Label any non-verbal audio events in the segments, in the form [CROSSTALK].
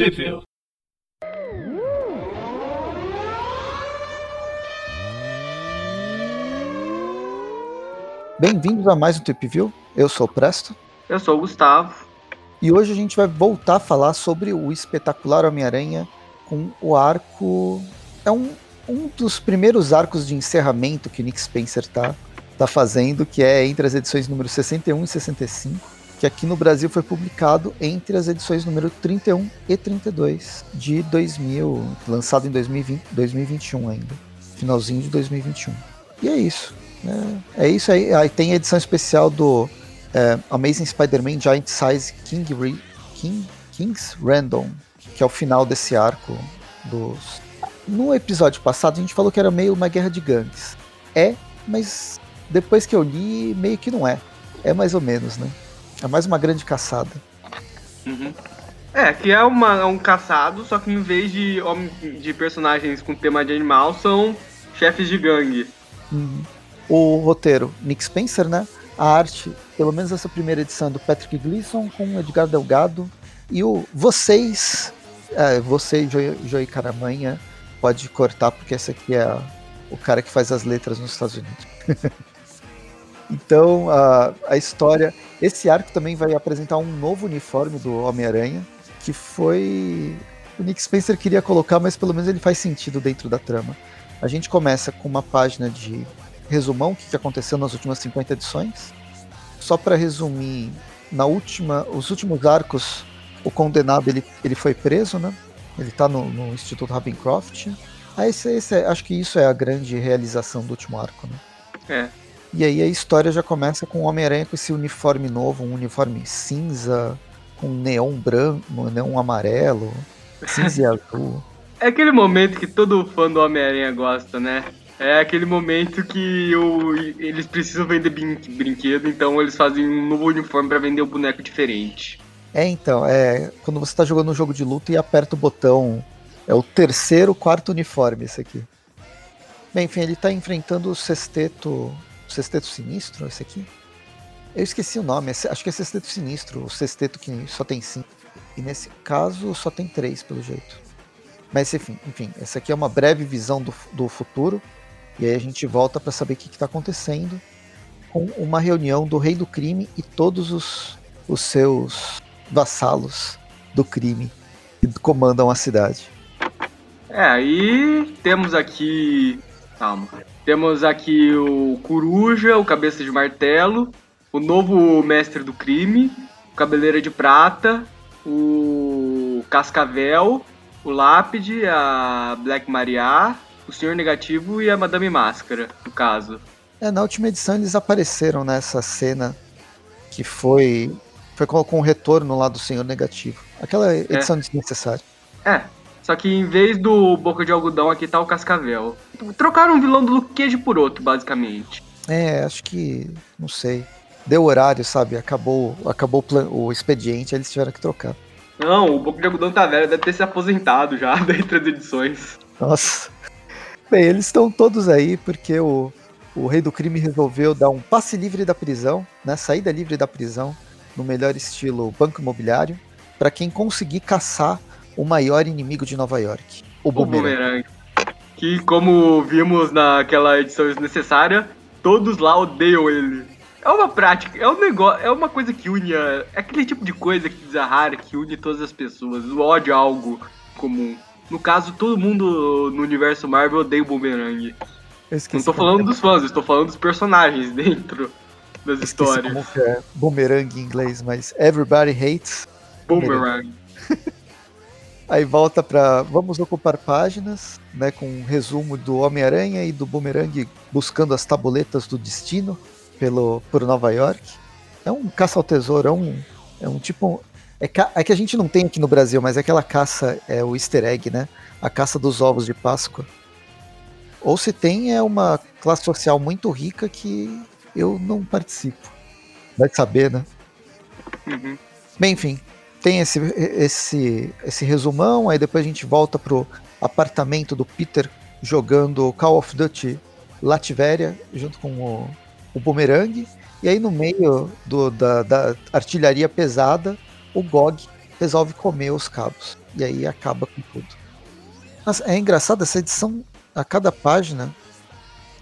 Trivia. Bem-vindos a mais um View. Eu sou o Presto. Eu sou o Gustavo. E hoje a gente vai voltar a falar sobre o espetacular Homem-Aranha com o arco. É um, um dos primeiros arcos de encerramento que Nick Spencer tá, tá fazendo, que é entre as edições número 61 e 65, que aqui no Brasil foi publicado entre as edições número 31 e 32 de 2000, lançado em 2020, 2021 ainda, finalzinho de 2021. E é isso. Né? É isso aí. Aí tem a edição especial do é, Amazing Spider-Man Giant Size King, Re King King's Random, que é o final desse arco dos. No episódio passado a gente falou que era meio uma guerra de gangues. É, mas depois que eu li, meio que não é. É mais ou menos, né? É mais uma grande caçada. Uhum. É, que é uma, é um caçado, só que em vez de, de personagens com tema de animal, são chefes de gangue. Uhum. O roteiro, Nick Spencer, né? A arte, pelo menos essa primeira edição, do Patrick Gleason com Edgar Delgado. E o Vocês, é, você, Joey, Joey Caramanha, pode cortar, porque esse aqui é o cara que faz as letras nos Estados Unidos. [LAUGHS] então, a, a história. Esse arco também vai apresentar um novo uniforme do Homem-Aranha, que foi. O Nick Spencer queria colocar, mas pelo menos ele faz sentido dentro da trama. A gente começa com uma página de resumão o que aconteceu nas últimas 50 edições. Só para resumir, na última, os últimos arcos, o condenado ele, ele foi preso, né? Ele está no, no, Instituto Ravencroft. Ah, esse, esse é, acho que isso é a grande realização do último arco, né? É. E aí a história já começa com o Homem-Aranha com esse uniforme novo, um uniforme cinza, com neon branco, neon amarelo, cinza e azul. [LAUGHS] É aquele momento que todo fã do Homem-Aranha gosta, né? É aquele momento que o, eles precisam vender brin brinquedo, então eles fazem um novo uniforme para vender um boneco diferente. É, então, é quando você tá jogando um jogo de luta e aperta o botão. É o terceiro, quarto uniforme esse aqui. Bem, enfim, ele tá enfrentando o sexteto. Sexteto sinistro, esse aqui? Eu esqueci o nome, acho que é sexteto sinistro, o sexteto que só tem cinco. E nesse caso só tem três, pelo jeito. Mas enfim, enfim, essa aqui é uma breve visão do, do futuro e aí a gente volta para saber o que está acontecendo com uma reunião do rei do crime e todos os, os seus vassalos do crime que comandam a cidade. É, aí temos aqui. Calma. Temos aqui o Coruja, o Cabeça de Martelo, o novo Mestre do Crime, o Cabeleira de Prata, o Cascavel, o Lápide, a Black Maria, o Senhor Negativo e a Madame Máscara, no caso. É, na última edição eles apareceram nessa cena que foi foi com, com o retorno lá do Senhor Negativo. Aquela é. edição é. desnecessária. É, só que em vez do Boca de Algodão aqui tá o Cascavel. Trocaram um vilão do Luke Cage por outro, basicamente. É, acho que. não sei. Deu horário, sabe? Acabou, acabou o, o expediente, eles tiveram que trocar. Não, o Boca de Algodão tá velho, deve ter se aposentado já [LAUGHS] dentre as edições. Nossa. Bem, eles estão todos aí porque o, o rei do crime resolveu dar um passe livre da prisão, né, saída livre da prisão, no melhor estilo banco imobiliário, para quem conseguir caçar o maior inimigo de Nova York, o, o Boomerang. Que, como vimos naquela edição desnecessária, todos lá odeiam ele. É uma prática, é um negócio, é uma coisa que une. A, é aquele tipo de coisa que desarrara, que une todas as pessoas. O ódio é algo comum. No caso, todo mundo no universo Marvel odeia o Boomerang. Não tô falando dos fãs, estou falando dos personagens [LAUGHS] dentro das histórias. Como que é Boomerang em inglês, mas everybody hates Boomerang. [LAUGHS] Aí volta para vamos ocupar páginas, né, com um resumo do Homem-Aranha e do Boomerang buscando as tabuletas do destino pelo por Nova York. É um caça ao tesouro, é um é um tipo é, é, que a gente não tem aqui no Brasil, mas é aquela caça, é o easter egg, né? A caça dos ovos de Páscoa. Ou se tem, é uma classe social muito rica que eu não participo. Vai saber, né? Uhum. Bem, enfim, tem esse, esse, esse resumão, aí depois a gente volta pro apartamento do Peter jogando Call of Duty Lativéria junto com o, o Boomerang. E aí no meio do, da, da artilharia pesada o GOG resolve comer os cabos. E aí acaba com tudo. Mas é engraçado essa edição, a cada página,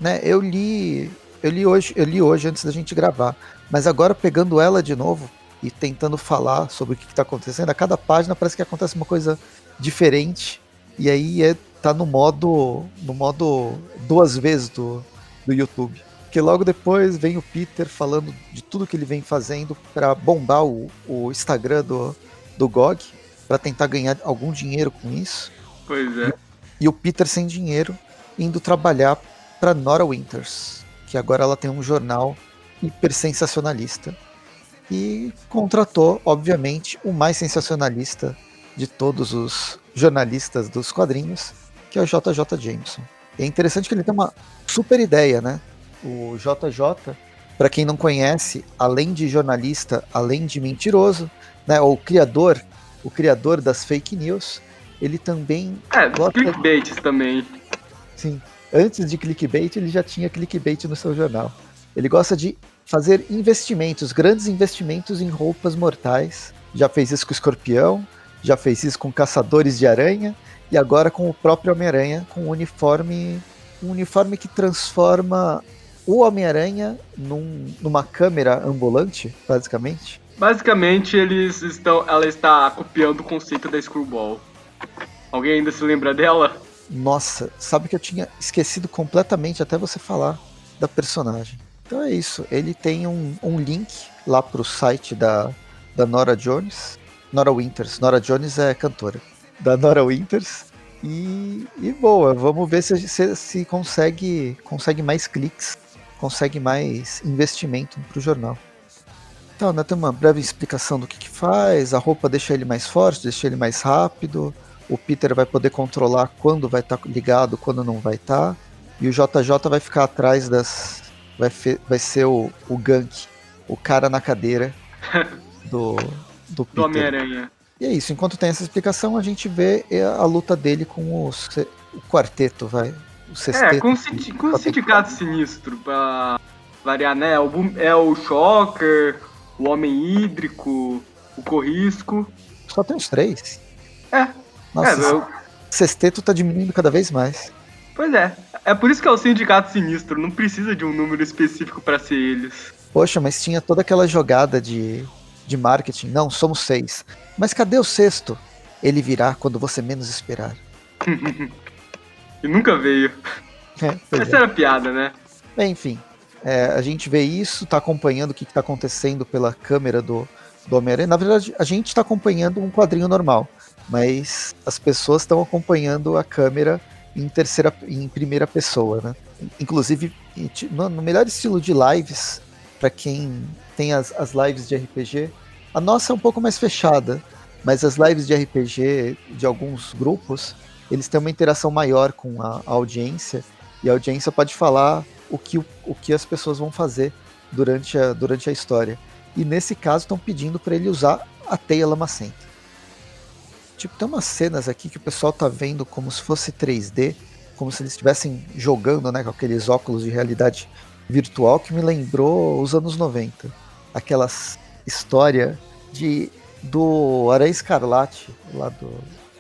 né? Eu li, eu li hoje, eu li hoje antes da gente gravar, mas agora pegando ela de novo e tentando falar sobre o que está acontecendo, a cada página parece que acontece uma coisa diferente. E aí é, tá no modo no modo duas vezes do, do YouTube. Porque logo depois vem o Peter falando de tudo que ele vem fazendo para bombar o, o Instagram do, do GOG, para tentar ganhar algum dinheiro com isso. Pois é. E, e o Peter sem dinheiro indo trabalhar para Nora Winters, que agora ela tem um jornal hiper sensacionalista. E contratou, obviamente, o mais sensacionalista de todos os jornalistas dos quadrinhos, que é o JJ Jameson. E é interessante que ele tem uma super ideia, né? O JJ, para quem não conhece, além de jornalista, além de mentiroso, né, ou criador, o criador das fake news, ele também É, dos clickbaits também. Sim. Antes de clickbait, ele já tinha clickbait no seu jornal. Ele gosta de fazer investimentos, grandes investimentos em roupas mortais. Já fez isso com o Escorpião, já fez isso com Caçadores de Aranha e agora com o próprio Homem-Aranha, com um uniforme, um uniforme que transforma o Homem-Aranha num, numa câmera ambulante, basicamente. Basicamente, eles estão, ela está copiando o conceito da Screwball. Alguém ainda se lembra dela? Nossa, sabe que eu tinha esquecido completamente até você falar da personagem. Então é isso. Ele tem um, um link lá pro site da, da Nora Jones. Nora Winters. Nora Jones é cantora. Da Nora Winters. E, e boa, vamos ver se, se, se consegue, consegue mais cliques, consegue mais investimento pro jornal. Então, né, tem uma breve explicação do que, que faz. A roupa deixa ele mais forte, deixa ele mais rápido. O Peter vai poder controlar quando vai estar tá ligado, quando não vai estar. Tá. E o JJ vai ficar atrás das. Vai, vai ser o, o gank, o cara na cadeira [LAUGHS] do, do Peter. Do Homem-Aranha. E é isso, enquanto tem essa explicação, a gente vê a luta dele com os, o quarteto, vai. O sexteto, é, com, com o sindicato sinistro, pra variar, né? O, é o Shocker, o Homem Hídrico, o Corrisco. Só tem os três. É. Nossa, é, eu... sexteto tá diminuindo cada vez mais. Pois é. É por isso que é o sindicato sinistro, não precisa de um número específico para ser eles. Poxa, mas tinha toda aquela jogada de, de marketing. Não, somos seis. Mas cadê o sexto? Ele virá quando você menos esperar. [LAUGHS] e nunca veio. É, Essa é. era piada, né? Enfim, é, a gente vê isso, tá acompanhando o que, está acontecendo pela câmera do, do Homem-Aranha. Na verdade, a gente está acompanhando um quadrinho normal, mas as pessoas estão acompanhando a câmera em terceira, em primeira pessoa, né? Inclusive, no, melhor estilo de lives, para quem tem as, as lives de RPG, a nossa é um pouco mais fechada, mas as lives de RPG de alguns grupos, eles têm uma interação maior com a, a audiência, e a audiência pode falar o que, o, o que as pessoas vão fazer durante a, durante a história. E nesse caso estão pedindo para ele usar a teia lamacenta. Tipo, tem umas cenas aqui que o pessoal tá vendo como se fosse 3D, como se eles estivessem jogando, né, com aqueles óculos de realidade virtual que me lembrou os anos 90. Aquelas história de do Aranha Escarlate, lá do.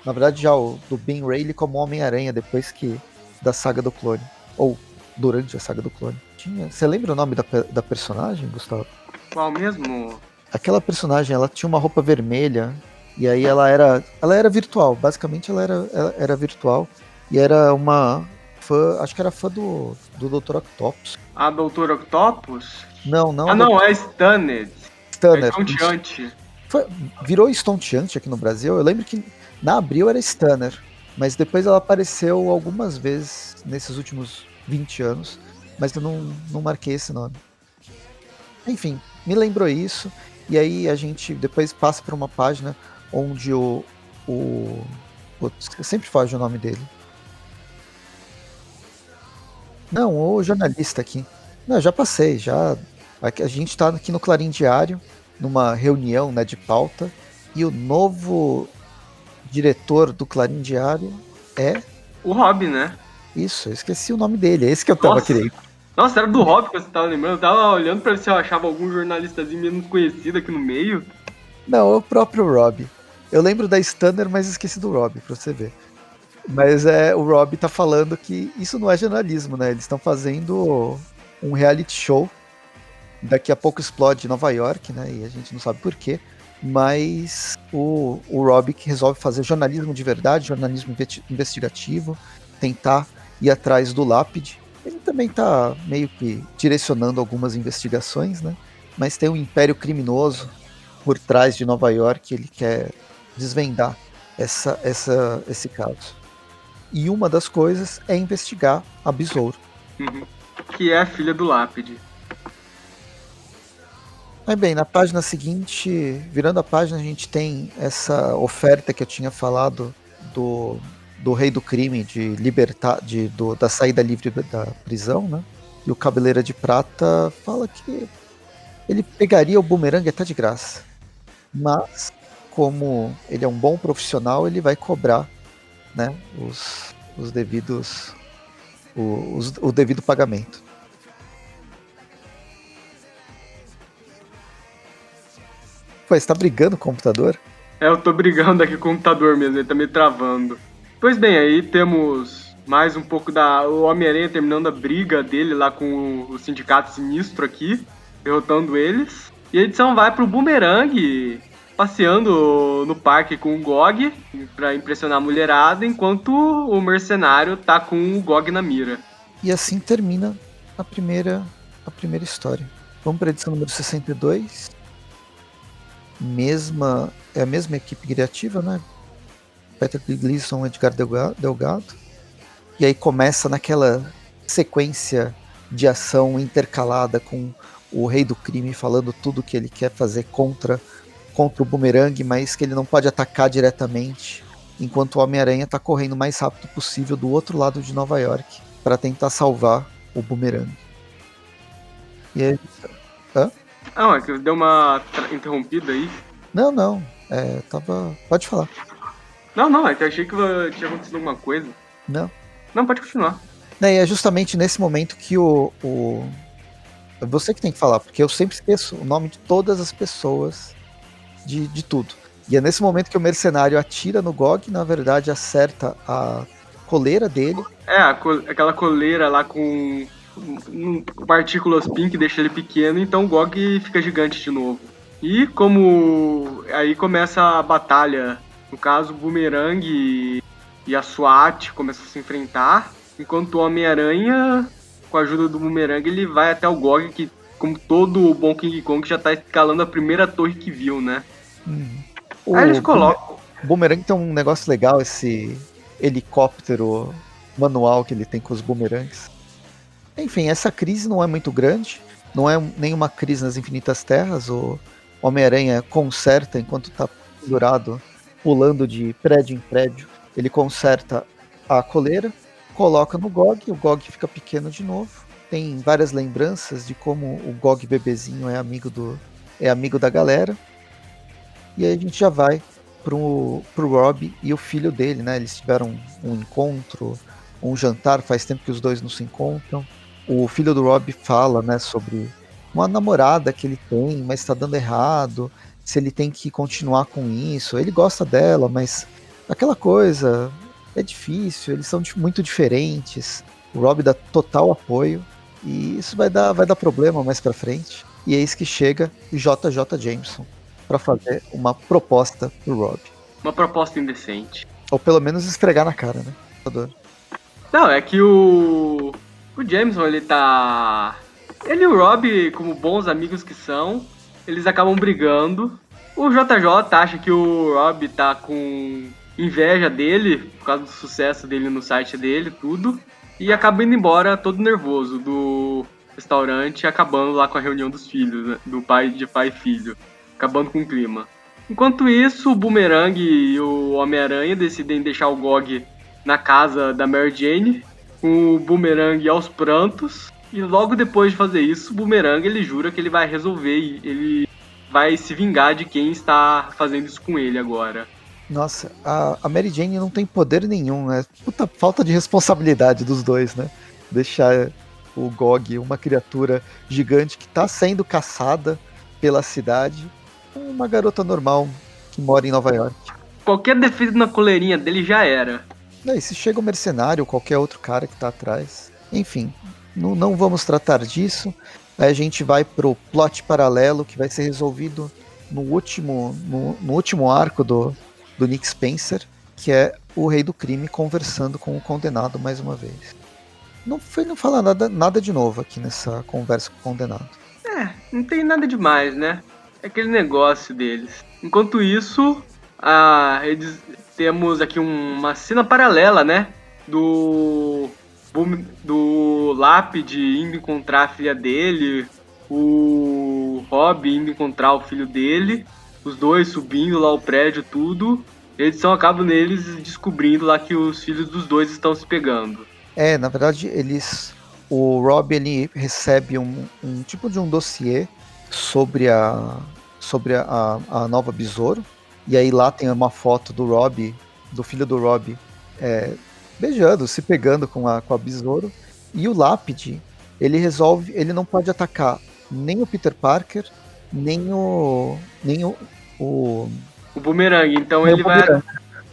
Na verdade, já o, do Ben Reilly como Homem-Aranha, depois que. da saga do clone. Ou durante a saga do clone. Tinha. Você lembra o nome da, da personagem, Gustavo? Qual mesmo? Aquela personagem, ela tinha uma roupa vermelha. E aí ela era. Ela era virtual. Basicamente ela era, ela era virtual. E era uma fã. Acho que era fã do, do Dr. Octopus. A Dr. Octopus? Não, não. Ah, não, é Stunned. Stunner. É estonteante. Foi, virou estonteante aqui no Brasil. Eu lembro que na Abril era Stunner, mas depois ela apareceu algumas vezes nesses últimos 20 anos, mas eu não, não marquei esse nome. Enfim, me lembrou isso, e aí a gente depois passa para uma página onde o. o putz, eu sempre foge o nome dele. Não, o jornalista aqui. Não, já passei, já a gente está aqui no Clarim Diário, numa reunião né, de pauta, e o novo diretor do Clarim Diário é. O Rob, né? Isso, eu esqueci o nome dele, é esse que eu tava querendo. Nossa, era do Rob que você tava lembrando? Eu tava olhando pra ver se eu achava algum jornalistazinho menos conhecido aqui no meio. Não, é o próprio Rob. Eu lembro da Stunner, mas esqueci do Rob, pra você ver. Mas é, o Rob tá falando que isso não é jornalismo, né? Eles estão fazendo um reality show. Daqui a pouco explode Nova York, né? E a gente não sabe por quê. Mas o, o Rob que resolve fazer jornalismo de verdade, jornalismo investigativo, tentar ir atrás do lápide. Ele também tá meio que direcionando algumas investigações, né? Mas tem um império criminoso por trás de Nova York, ele quer desvendar essa, essa, esse caso. E uma das coisas é investigar a Besouro. Uhum. Que é a filha do Lápide. Mas bem, na página seguinte, virando a página, a gente tem essa oferta que eu tinha falado do, do rei do crime de libertar, de, do, da saída livre da prisão, né? E o Cabeleira de Prata fala que ele pegaria o bumerangue até de graça. Mas, como ele é um bom profissional, ele vai cobrar né, os, os devidos o, os, o devido pagamento. Pô, você tá brigando com o computador? É, eu tô brigando aqui com o computador mesmo, ele tá me travando. Pois bem, aí temos mais um pouco da. O Homem-Aranha terminando a briga dele lá com o sindicato sinistro aqui, derrotando eles. E a edição vai pro Boomerang, passeando no parque com o Gog para impressionar a mulherada, enquanto o mercenário tá com o Gog na mira. E assim termina a primeira a primeira história. Vamos para edição número 62. Mesma é a mesma equipe criativa, né? Peter Gleason, Edgar Delgado. E aí começa naquela sequência de ação intercalada com o rei do crime falando tudo que ele quer fazer contra contra o Boomerang, mas que ele não pode atacar diretamente, enquanto o Homem-Aranha está correndo o mais rápido possível do outro lado de Nova York para tentar salvar o Boomerang. E aí. Hã? Ah, é que deu uma interrompida aí. Não, não. É, tava. Pode falar. Não, não, é que eu achei que tinha acontecido alguma coisa. Não. Não, pode continuar. É, e é justamente nesse momento que o, o. Você que tem que falar, porque eu sempre esqueço o nome de todas as pessoas de, de tudo. E é nesse momento que o mercenário atira no Gog, na verdade acerta a coleira dele. É, aquela coleira lá com partículas pink deixa ele pequeno, então o Gog fica gigante de novo. E como aí começa a batalha, no caso o Boomerang e, e a SWAT começam a se enfrentar, enquanto o Homem-Aranha, com a ajuda do Boomerang, ele vai até o Gog, que como todo bom King Kong já tá escalando a primeira torre que viu, né? Hum. Aí eles colocam. O Boomerang tem um negócio legal, esse helicóptero manual que ele tem com os boomerangs. Enfim, essa crise não é muito grande, não é nenhuma crise nas Infinitas Terras. O Homem-Aranha conserta enquanto está pendurado, pulando de prédio em prédio. Ele conserta a coleira, coloca no GOG, o GOG fica pequeno de novo. Tem várias lembranças de como o GOG bebezinho é amigo do é amigo da galera. E aí a gente já vai pro, pro Rob e o filho dele, né? Eles tiveram um encontro, um jantar, faz tempo que os dois não se encontram. O filho do Rob fala, né, sobre uma namorada que ele tem, mas está dando errado, se ele tem que continuar com isso. Ele gosta dela, mas aquela coisa é difícil, eles são muito diferentes. O Rob dá total apoio e isso vai dar, vai dar problema mais para frente. E é isso que chega JJ Jameson para fazer uma proposta pro Rob. Uma proposta indecente. Ou pelo menos esfregar na cara, né? Não, é que o. O Jameson, ele tá. Ele e o Rob, como bons amigos que são, eles acabam brigando. O JJ acha que o Rob tá com inveja dele, por causa do sucesso dele no site dele, tudo. E acaba indo embora todo nervoso do restaurante, acabando lá com a reunião dos filhos, né? do pai de pai e filho acabando com o clima. Enquanto isso, o Boomerang e o Homem-Aranha decidem deixar o Gog na casa da Mary Jane, com o Boomerang aos prantos. E logo depois de fazer isso, o Boomerang ele jura que ele vai resolver, ele vai se vingar de quem está fazendo isso com ele agora. Nossa, a, Mary Jane não tem poder nenhum, né? Puta falta de responsabilidade dos dois, né? Deixar o Gog, uma criatura gigante que está sendo caçada pela cidade, uma garota normal que mora em Nova York. qualquer defeito na coleirinha dele já era. E se chega o mercenário ou qualquer outro cara que tá atrás. Enfim, não, não vamos tratar disso. Aí a gente vai pro plot paralelo que vai ser resolvido no último, no, no último arco do, do Nick Spencer, que é o rei do crime conversando com o condenado mais uma vez. Não foi não falar nada, nada de novo aqui nessa conversa com o condenado. É, não tem nada demais, né? Aquele negócio deles. Enquanto isso, a, eles, temos aqui uma cena paralela, né? Do. Do Lápide indo encontrar a filha dele, o Rob indo encontrar o filho dele, os dois subindo lá o prédio, tudo. A acaba neles descobrindo lá que os filhos dos dois estão se pegando. É, na verdade, eles. O Rob ele recebe um, um tipo de um dossiê sobre a sobre a, a nova Besouro. E aí lá tem uma foto do Rob, do filho do Rob, é, beijando, se pegando com a, com a Besouro. E o Lápide, ele resolve, ele não pode atacar nem o Peter Parker, nem o. nem o. O, o Boomerang, então ele vai.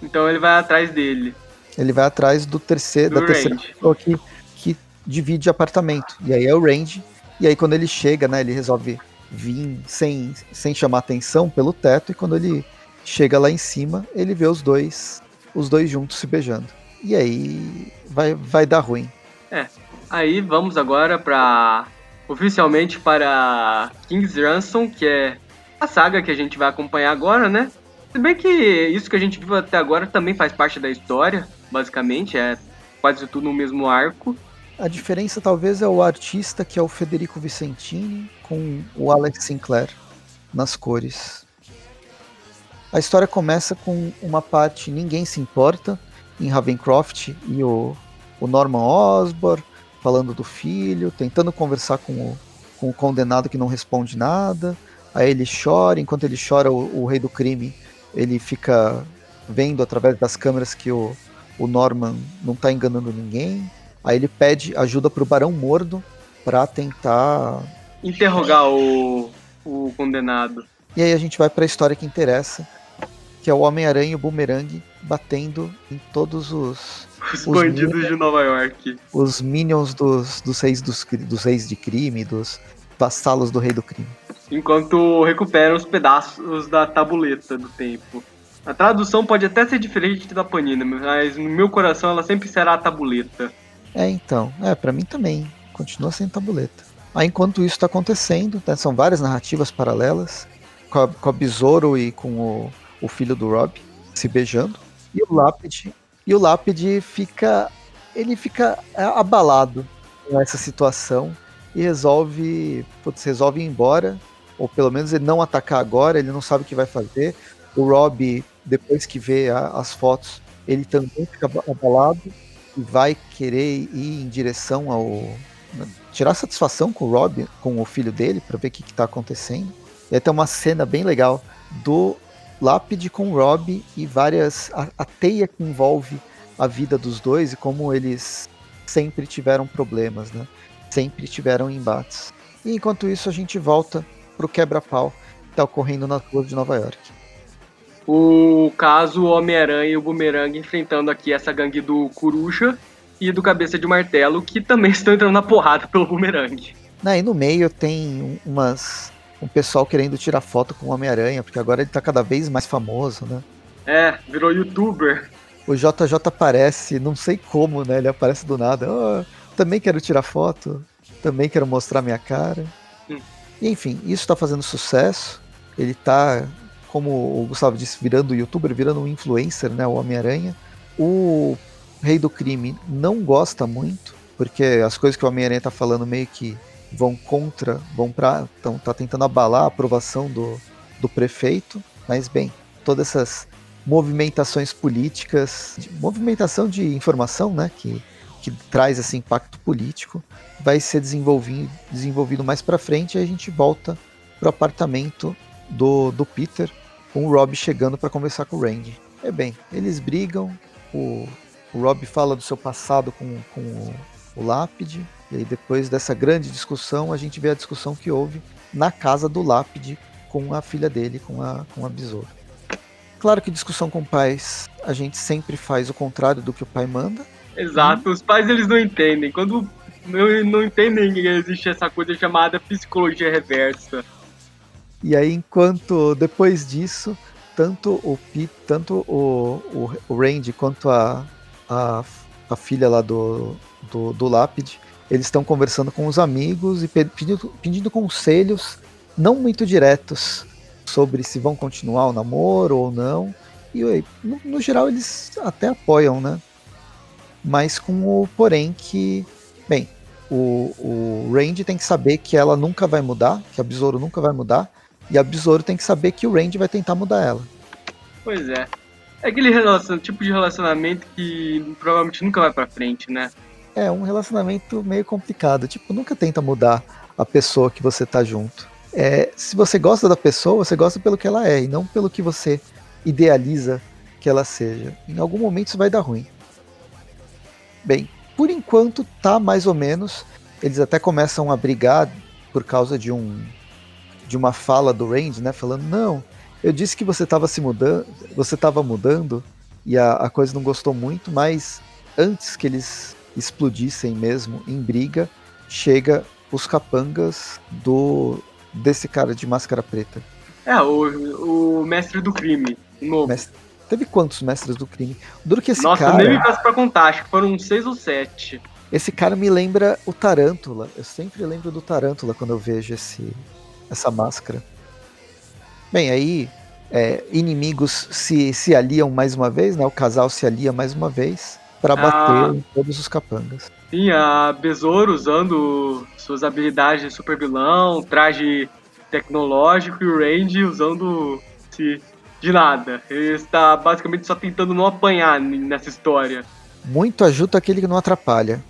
Então ele vai atrás dele. Ele vai atrás do terceiro, do da terceira pessoa que, que divide apartamento. E aí é o Range. E aí quando ele chega, né, ele resolve vir sem, sem chamar atenção pelo teto, e quando ele chega lá em cima, ele vê os dois, os dois juntos se beijando. E aí vai, vai dar ruim. É. Aí vamos agora para oficialmente para King's Ransom, que é a saga que a gente vai acompanhar agora, né? Se bem que isso que a gente viu até agora também faz parte da história, basicamente, é quase tudo no mesmo arco. A diferença talvez é o artista, que é o Federico Vicentini, com o Alex Sinclair nas cores. A história começa com uma parte Ninguém Se Importa, em Ravencroft, e o, o Norman Osborn falando do filho, tentando conversar com o, com o condenado que não responde nada. Aí ele chora, enquanto ele chora, o, o rei do crime ele fica vendo através das câmeras que o, o Norman não está enganando ninguém. Aí ele pede ajuda pro Barão Mordo para tentar interrogar o, o condenado. E aí a gente vai para a história que interessa, que é o Homem-Aranha e o Boomerang batendo em todos os os, os bandidos minions, de Nova York. Os minions dos, dos reis dos, dos reis de crime, dos vassalos do rei do crime. Enquanto recuperam os pedaços da tabuleta do tempo. A tradução pode até ser diferente da Panina, mas no meu coração ela sempre será a tabuleta. É, então. É, para mim também. Continua sem tabuleta. Aí, enquanto isso está acontecendo, né, são várias narrativas paralelas, com a, com a Besouro e com o, o filho do Rob se beijando. E o Lápide, e o Lápide fica. Ele fica abalado com essa situação e resolve. Putz, resolve ir embora. Ou pelo menos ele não atacar agora, ele não sabe o que vai fazer. O Rob, depois que vê a, as fotos, ele também fica abalado vai querer ir em direção ao. tirar satisfação com o Rob, com o filho dele, para ver o que, está acontecendo. E aí tem uma cena bem legal do Lápide com o Rob e várias. A, a teia que envolve a vida dos dois e como eles sempre tiveram problemas, né? Sempre tiveram embates. E enquanto isso a gente volta pro quebra-pau que está ocorrendo nas ruas de Nova York o caso Homem-Aranha e o Boomerang enfrentando aqui essa gangue do Coruja e do Cabeça de Martelo, que também [LAUGHS] estão entrando na porrada pelo Boomerang. Aí no meio tem umas um pessoal querendo tirar foto com o Homem-Aranha, porque agora ele tá cada vez mais famoso, né? É, virou youtuber. O JJ aparece, não sei como, né? Ele aparece do nada. Oh, também quero tirar foto, também quero mostrar minha cara. Hum. E, enfim, isso tá fazendo sucesso. Ele tá como o Gustavo disse, virando youtuber, virando um influencer, né, o Homem-Aranha. O Rei do Crime não gosta muito, porque as coisas que o Homem-Aranha tá falando meio que vão contra, vão pra. Então tá tentando abalar a aprovação do, do prefeito, mas bem, todas essas movimentações políticas, de, movimentação de informação, né, que, que traz esse impacto político, vai ser desenvolvido, desenvolvido mais para frente e a gente volta pro apartamento do, do Peter, com o Rob chegando para conversar com o Randy. É bem, eles brigam, o, o Rob fala do seu passado com, com o, o Lápide, e aí depois dessa grande discussão, a gente vê a discussão que houve na casa do Lápide com a filha dele, com a, com a besoura. Claro que discussão com pais, a gente sempre faz o contrário do que o pai manda. Exato, os pais eles não entendem. Quando não, não entendem que existe essa coisa chamada psicologia reversa. E aí, enquanto depois disso, tanto o Pete, tanto o, o, Randy quanto a, a, a filha lá do, do, do Lápide, eles estão conversando com os amigos e pedindo, pedindo conselhos não muito diretos sobre se vão continuar o namoro ou não. E no, no geral eles até apoiam, né? Mas com o porém que, bem, o, o Randy tem que saber que ela nunca vai mudar, que a Besouro nunca vai mudar, e a Besouro tem que saber que o Randy vai tentar mudar ela. Pois é. É aquele relacion... tipo de relacionamento que provavelmente nunca vai pra frente, né? É, um relacionamento meio complicado. Tipo, nunca tenta mudar a pessoa que você tá junto. É, se você gosta da pessoa, você gosta pelo que ela é, e não pelo que você idealiza que ela seja. Em algum momento isso vai dar ruim. Bem, por enquanto tá mais ou menos. Eles até começam a brigar por causa de um de uma fala do Randy, né? Falando, não, eu disse que você estava se mudando, você estava mudando e a, a coisa não gostou muito, mas antes que eles explodissem mesmo em briga, chega os capangas do desse cara de máscara preta. É, o, o mestre do crime, novo. Mestre, teve quantos mestres do crime? Duro que esse Nossa, cara... nem me faço pra contar, acho que foram seis ou sete. Esse cara me lembra o Tarântula. Eu sempre lembro do Tarântula quando eu vejo esse, essa máscara. Bem, aí é, inimigos se, se aliam mais uma vez, né? O casal se alia mais uma vez para ah. bater ah, em todos os capangas. Sim, a Besouro usando suas habilidades de super vilão, traje tecnológico e o Randy usando se de nada. Ele está basicamente só tentando não apanhar nessa história. Muito ajuda aquele que não atrapalha.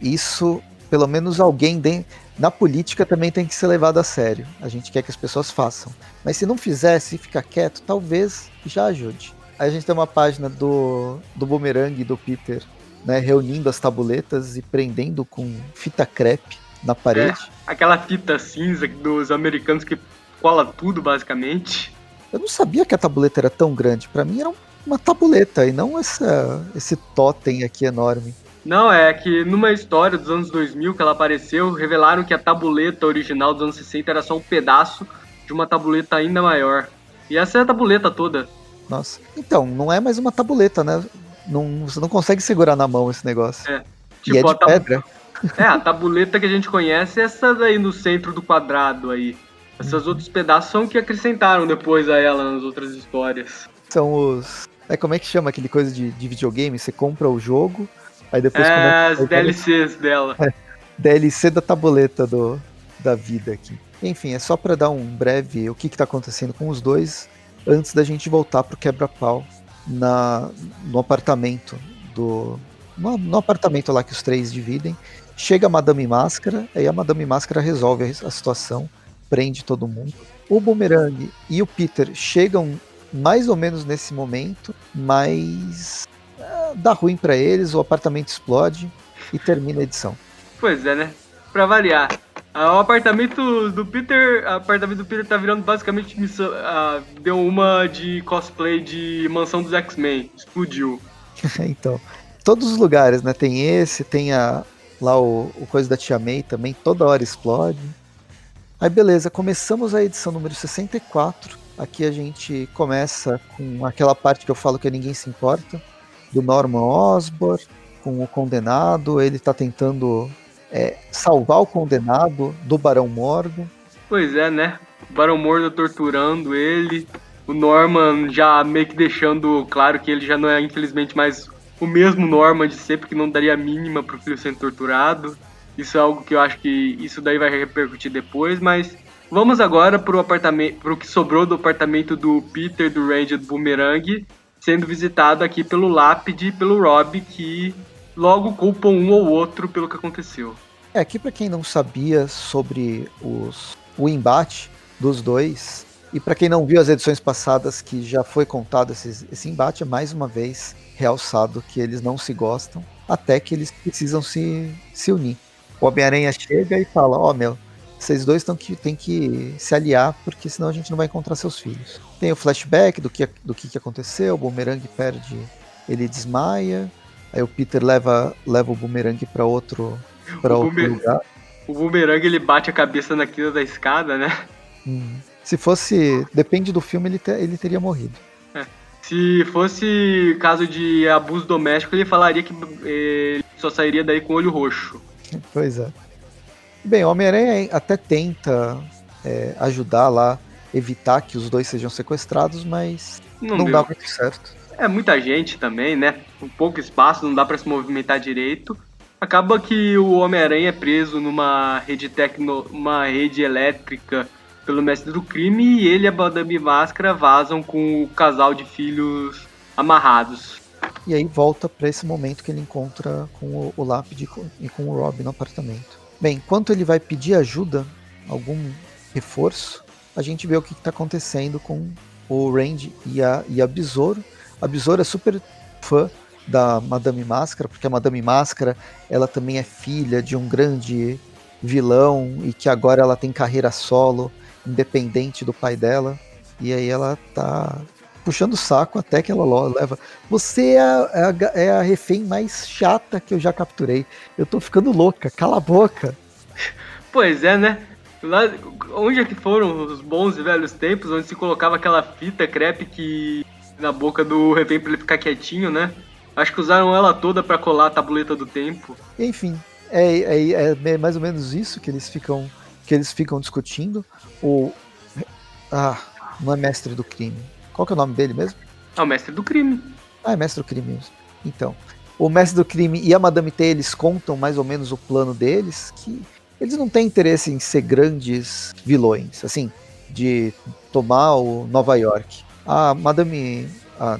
Isso, pelo menos alguém de... na política também tem que ser levado a sério. A gente quer que as pessoas façam. Mas se não fizer, se ficar quieto, talvez já ajude. Aí a gente tem uma página do, do Boomerang e do Peter né, reunindo as tabuletas e prendendo com fita crepe na parede. É, aquela fita cinza dos americanos que cola tudo, basicamente. Eu não sabia que a tabuleta era tão grande. Para mim era uma tabuleta e não essa, esse totem aqui enorme. Não, é que numa história dos anos 2000 que ela apareceu, revelaram que a tabuleta original dos anos 60 era só um pedaço de uma tabuleta ainda maior. E essa é a tabuleta toda. Nossa. Então, não é mais uma tabuleta, né? Não, você não consegue segurar na mão esse negócio. É. Tipo, e é de pedra. [LAUGHS] É, a tabuleta que a gente conhece é essa daí no centro do quadrado aí. Esses uhum. outros pedaços são que acrescentaram depois a ela nas outras histórias. São os. É, como é que chama aquele coisa de, de videogame? Você compra o jogo, aí depois. É, as DLCs dela. [LAUGHS] É, DLC da tabuleta do, da vida aqui. Enfim, é só para dar um breve o que, que tá acontecendo com os dois antes da gente voltar pro quebra-pau na, no apartamento do. No, no, apartamento lá que os três dividem. Chega a Madame Máscara, aí a Madame Máscara resolve a, a situação, prende todo mundo. O Boomerang e o Peter chegam mais ou menos nesse momento, mas dá ruim para eles, o apartamento explode e termina a edição. Pois é, né? Pra variar. O apartamento do Peter. O apartamento do Peter tá virando basicamente missão. Deu uma de cosplay de mansão dos X-Men. Explodiu. [LAUGHS] então. Todos os lugares, né? Tem esse, tem a, lá o, o coisa da Tia May também, toda hora explode. Aí beleza, começamos a edição número 64. Aqui a gente começa com aquela parte que eu falo que ninguém se importa, do Norman Osborn, com o condenado, ele tá tentando é, salvar o condenado do Barão Mordo. Pois é, né? O Barão Mordo torturando ele, o Norman já meio que deixando claro que ele já não é, infelizmente, mais o mesmo Norman de sempre, que não daria a mínima pro filho sendo torturado. Isso é algo que eu acho que isso daí vai repercutir depois, mas vamos agora pro apartamento, pro que sobrou do apartamento do Peter, do Ranger do Boomerang, sendo visitado aqui pelo Lápide e pelo Rob, que logo culpam um ou outro pelo que aconteceu. É, aqui para quem não sabia sobre os, o embate dos dois, e para quem não viu as edições passadas que já foi contado esse, esse embate, é mais uma vez realçado que eles não se gostam, até que eles precisam se, se unir. O Homem-Aranha chega e fala, ó oh, meu, vocês dois têm que, têm que se aliar, porque senão a gente não vai encontrar seus filhos. Tem o flashback do que, do que, que aconteceu, o Boomerang perde, ele desmaia, aí o Peter leva, leva o Boomerang para outro, pra outro boomer... lugar. O Boomerang ele bate a cabeça na quina da escada, né? Hum. Se fosse. Depende do filme, ele, te, ele teria morrido. É. Se fosse caso de abuso doméstico, ele falaria que ele só sairia daí com o olho roxo. [LAUGHS] Pois é. Bem, o Homem-Aranha até tenta é, ajudar lá, evitar que os dois sejam sequestrados, mas não, não dá muito certo. É muita gente também, né? Um pouco espaço, não dá para se movimentar direito. Acaba que o Homem-Aranha é preso numa rede tecno, uma rede elétrica pelo mestre do crime e ele e a Madame Máscara vazam com o casal de filhos amarrados. E aí volta para esse momento que ele encontra com o, o Lápide e com o Rob no apartamento. Bem, enquanto ele vai pedir ajuda, algum reforço, a gente vê o que está acontecendo com o Randy e a, e a Besouro. A Besouro é super fã da Madame Máscara, porque a Madame Máscara ela também é filha de um grande vilão e que agora ela tem carreira solo, independente do pai dela. E aí ela tá puxando o saco até que ela leva. Você é a, é a, é a refém mais chata que eu já capturei. Eu tô ficando louca, cala a boca. [LAUGHS] Pois é, né? Lá, onde é que foram os bons e velhos tempos, onde se colocava aquela fita crepe que na boca do refém pra ele ficar quietinho, né? Acho que usaram ela toda para colar a tabuleta do tempo. Enfim, é, é, é, mais ou menos isso que eles ficam que eles ficam discutindo. O ah, não é mestre do crime. Qual que é o nome dele mesmo? É o mestre do crime. Ah, é mestre do crime mesmo. Então, o mestre do crime e a Madame T, eles contam mais ou menos o plano deles, que eles não têm interesse em ser grandes vilões, assim, de tomar o Nova York. A Madame, a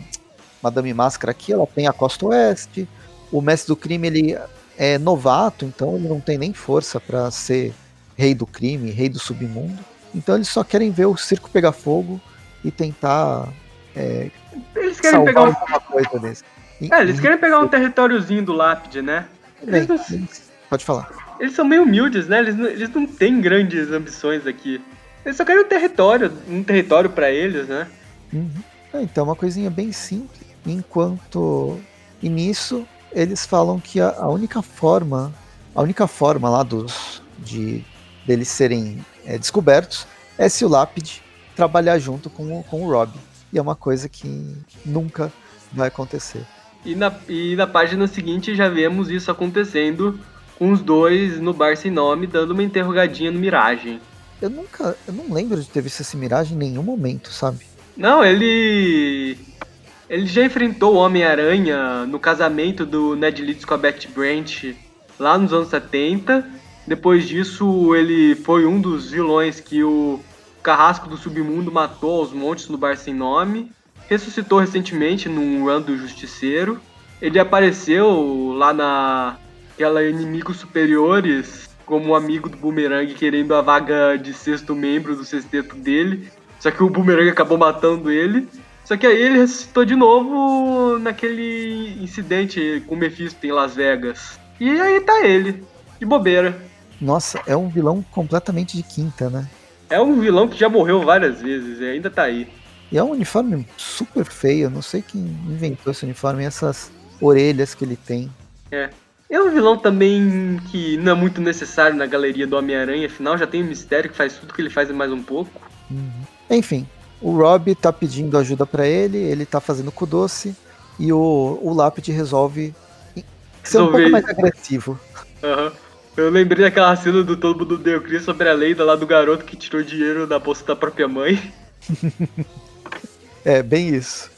Madame Máscara aqui, ela tem a costa oeste. O mestre do crime, ele é novato, então ele não tem nem força para ser rei do crime, rei do submundo. Então eles só querem ver o circo pegar fogo e tentar. É, eles querem pegar um... coisa desse. E, é, eles querem pegar um territóriozinho do Lápide, né? Bem, não... Pode falar. Eles são meio humildes, né? Eles não, eles não têm grandes ambições aqui. Eles só querem um território, um território para eles, né? Uhum. É, então, uma coisinha bem simples. Enquanto. E nisso, eles falam que a, a única forma. A única forma lá dos. de deles serem é, descobertos é se o Lápide trabalhar junto com o, com o Rob. E é uma coisa que nunca vai acontecer. E na, e na página seguinte já vemos isso acontecendo com os dois no bar sem nome dando uma interrogadinha no Miragem. Eu nunca. Eu não lembro de ter visto esse Miragem em nenhum momento, sabe? Não, ele. Ele já enfrentou o Homem-Aranha no casamento do Ned Leeds com a Betty Brant lá nos anos 70. Depois disso, ele foi um dos vilões que o Carrasco do Submundo matou aos montes Bar Sem Nome. Ressuscitou recentemente num run do Justiceiro. Ele apareceu lá na aquela Inimigos Superiores como amigo do Boomerang querendo a vaga de sexto membro do sexteto dele. Só que o Boomerang acabou matando ele. Só que aí ele ressuscitou de novo naquele incidente com o Mephisto em Las Vegas. E aí tá ele, de bobeira. Nossa, é um vilão completamente de quinta, né? É um vilão que já morreu várias vezes e ainda tá aí. E é um uniforme super feio, não sei quem inventou esse uniforme e essas orelhas que ele tem. É. É um vilão também que não é muito necessário na galeria do Homem-Aranha, afinal já tem um mistério que faz tudo que ele faz e mais um pouco. Uhum. Enfim, o Rob tá pedindo ajuda para ele, ele tá fazendo com doce e o, o Lápide resolve ser um pouco mais agressivo. Aham. Uhum. Eu lembrei daquela cena do Todo Mundo Deu Cria sobre a lenda lá do garoto que tirou dinheiro da bolsa da própria mãe. [LAUGHS] é, bem isso.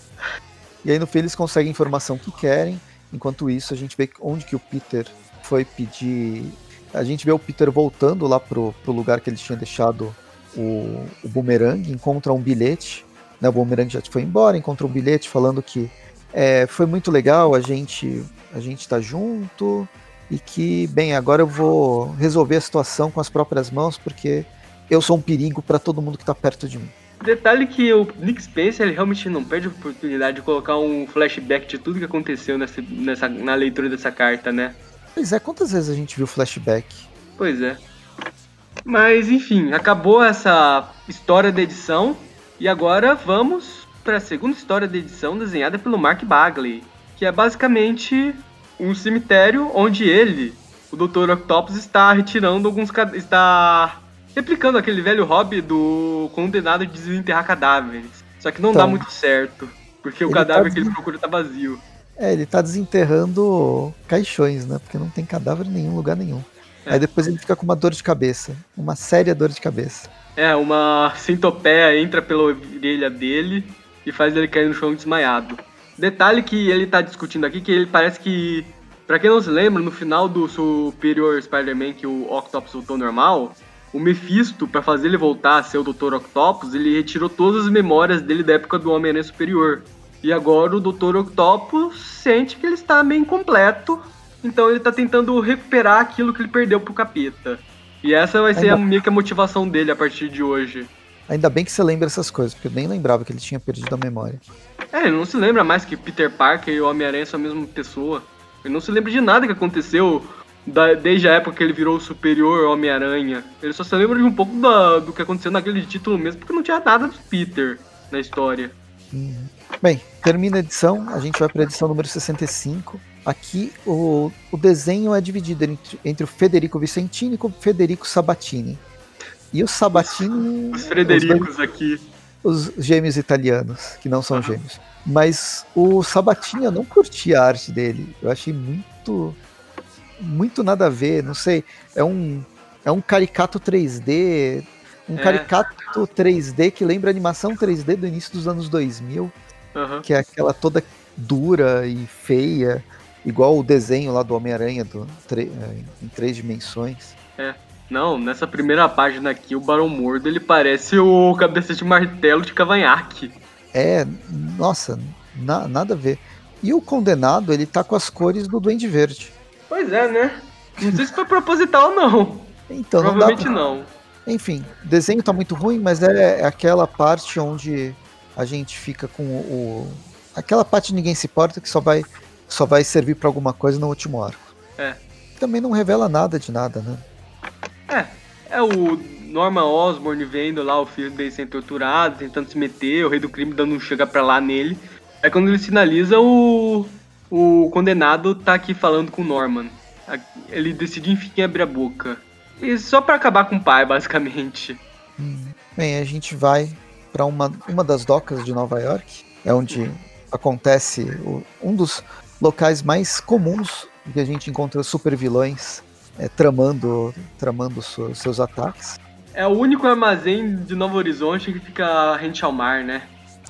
E aí no fim eles conseguem a informação que querem. Enquanto isso, a gente vê onde que o Peter foi pedir. A gente vê o Peter voltando lá pro, pro lugar que ele tinha deixado o, o boomerang, encontra um bilhete. Né, o boomerang já foi embora, encontra um bilhete falando que é, foi muito legal, a gente a gente tá junto, e que, bem, agora eu vou resolver a situação com as próprias mãos porque eu sou um perigo para todo mundo que está perto de mim. Detalhe que o Nick Spencer ele realmente não perde a oportunidade de colocar um flashback de tudo que aconteceu nessa, nessa, na leitura dessa carta, né? Pois é, quantas vezes a gente viu flashback? Pois é. Mas enfim, acabou essa história da edição e agora vamos para a segunda história da edição desenhada pelo Mark Bagley, que é basicamente um cemitério onde ele, o Dr. Octopus, está retirando alguns está replicando aquele velho hobby do condenado de desenterrar cadáveres. Só que não então, dá muito certo, porque o cadáver tá que ele procura tá vazio. É, ele tá desenterrando caixões, né? Porque não tem cadáver em nenhum lugar nenhum. É. Aí depois ele fica com uma dor de cabeça. Uma séria dor de cabeça. É, uma centopeia entra pela orelha dele e faz ele cair no chão desmaiado. Detalhe que ele tá discutindo aqui, que ele parece que. Pra quem não se lembra, no final do Superior Spider-Man, que o Octopus voltou normal, o Mephisto, para fazer ele voltar a ser o Dr. Octopus, ele retirou todas as memórias dele da época do Homem-Aranha Superior. E agora o Dr. Octopus sente que ele está meio incompleto, então ele está tentando recuperar aquilo que ele perdeu pro capeta. E essa vai ser Ainda... a meio que a motivação dele a partir de hoje. Ainda bem que você lembra essas coisas, porque eu nem lembrava que ele tinha perdido a memória. É, ele não se lembra mais que Peter Parker e o Homem-Aranha são a mesma pessoa. Ele não se lembra de nada que aconteceu da, desde a época que ele virou o superior Homem-Aranha. Ele só se lembra de um pouco da, do que aconteceu naquele título mesmo, porque não tinha nada do Peter na história. Uhum. Bem, termina a edição, a gente vai para a edição número 65. Aqui o, o desenho é dividido entre, entre o Federico Vicentini e o Federico Sabatini. E o Sabatini. Os, os Fredericos os aqui. Os gêmeos italianos, que não são gêmeos. Mas o Sabatini, eu não curti a arte dele. Eu achei muito. Muito nada a ver, não sei. É um, é um caricato 3D. Um é. caricato 3D que lembra a animação 3D do início dos anos 2000. Uhum. Que é aquela toda dura e feia. Igual o desenho lá do Homem-Aranha é, em três dimensões. É. Não, nessa primeira página aqui, o Barão Mordo, ele parece o cabeça de martelo de cavanhaque. É, nossa, na, nada a ver. E o condenado, ele tá com as cores do Duende Verde. Pois é, né? Não sei se foi proposital ou não. Então, Provavelmente não, não. Enfim, o desenho tá muito ruim, mas é, é aquela parte onde a gente fica com o, o. aquela parte ninguém se importa que só vai, só vai servir para alguma coisa no último arco. É. Também não revela nada de nada, né? É, é o Norman Osborn vendo lá o filho dele sendo torturado, tentando se meter, o rei do crime dando um chega pra lá nele. Aí quando ele sinaliza, o, o condenado tá aqui falando com o Norman. Ele decide enfim abrir a boca. E só para acabar com o pai, [LAUGHS] basicamente. Hum. Bem, a gente vai para uma, uma das docas de Nova York, é onde acontece o, um dos locais mais comuns que a gente encontra super vilões é, tramando, tramando seus, seus ataques. É o único armazém de Novo Horizonte que fica rente ao mar, né?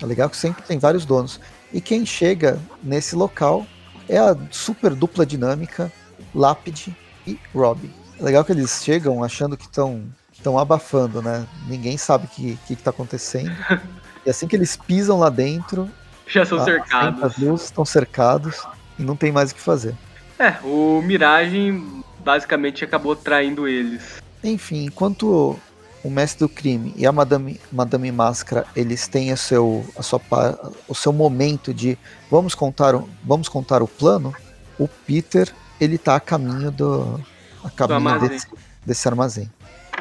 É legal que sempre tem vários donos. E quem chega nesse local é a super dupla dinâmica Lápide e Robbie. É legal que eles chegam achando que estão estão abafando, né? Ninguém sabe o que, que, que tá acontecendo. [LAUGHS] e assim que eles pisam lá dentro, já são cercados. As luzes estão cercados e não tem mais o que fazer. É, o Miragem basicamente acabou traindo eles. Enfim, enquanto o mestre do crime e a Madame, Madame Máscara eles têm o seu, a sua, o seu momento de vamos contar, vamos contar o plano, o Peter ele tá a caminho do a caminho armazém. Desse, desse armazém.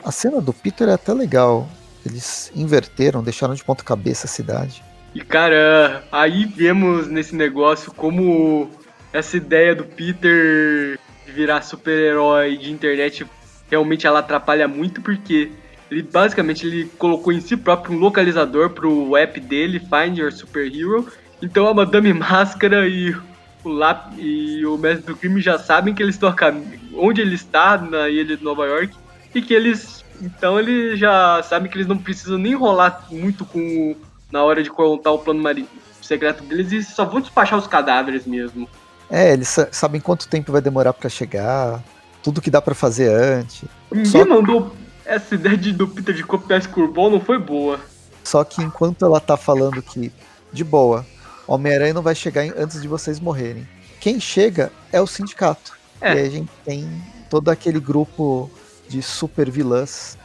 A cena do Peter é até legal. Eles inverteram, deixaram de ponta cabeça a cidade. E cara, aí vemos nesse negócio como essa ideia do Peter virar super-herói de internet realmente ela atrapalha muito porque ele basicamente ele colocou em si próprio um localizador pro app dele, Find Your Superhero. Então a Madame Máscara e o Lap e o Mestre do Crime já sabem que eles estão onde ele está na ilha de Nova York e que eles então eles já sabem que eles não precisam nem enrolar muito com na hora de contar o plano secreto deles e só vão despachar os cadáveres mesmo. É, eles sabem quanto tempo vai demorar para chegar, tudo que dá para fazer antes. Ninguém Só... mandou essa ideia de, do Peter de copiar Skullball não foi boa. Só que enquanto ela tá falando que, de boa, Homem-Aranha não vai chegar antes de vocês morrerem. Quem chega é o sindicato. É. E aí a gente tem todo aquele grupo de super vilãs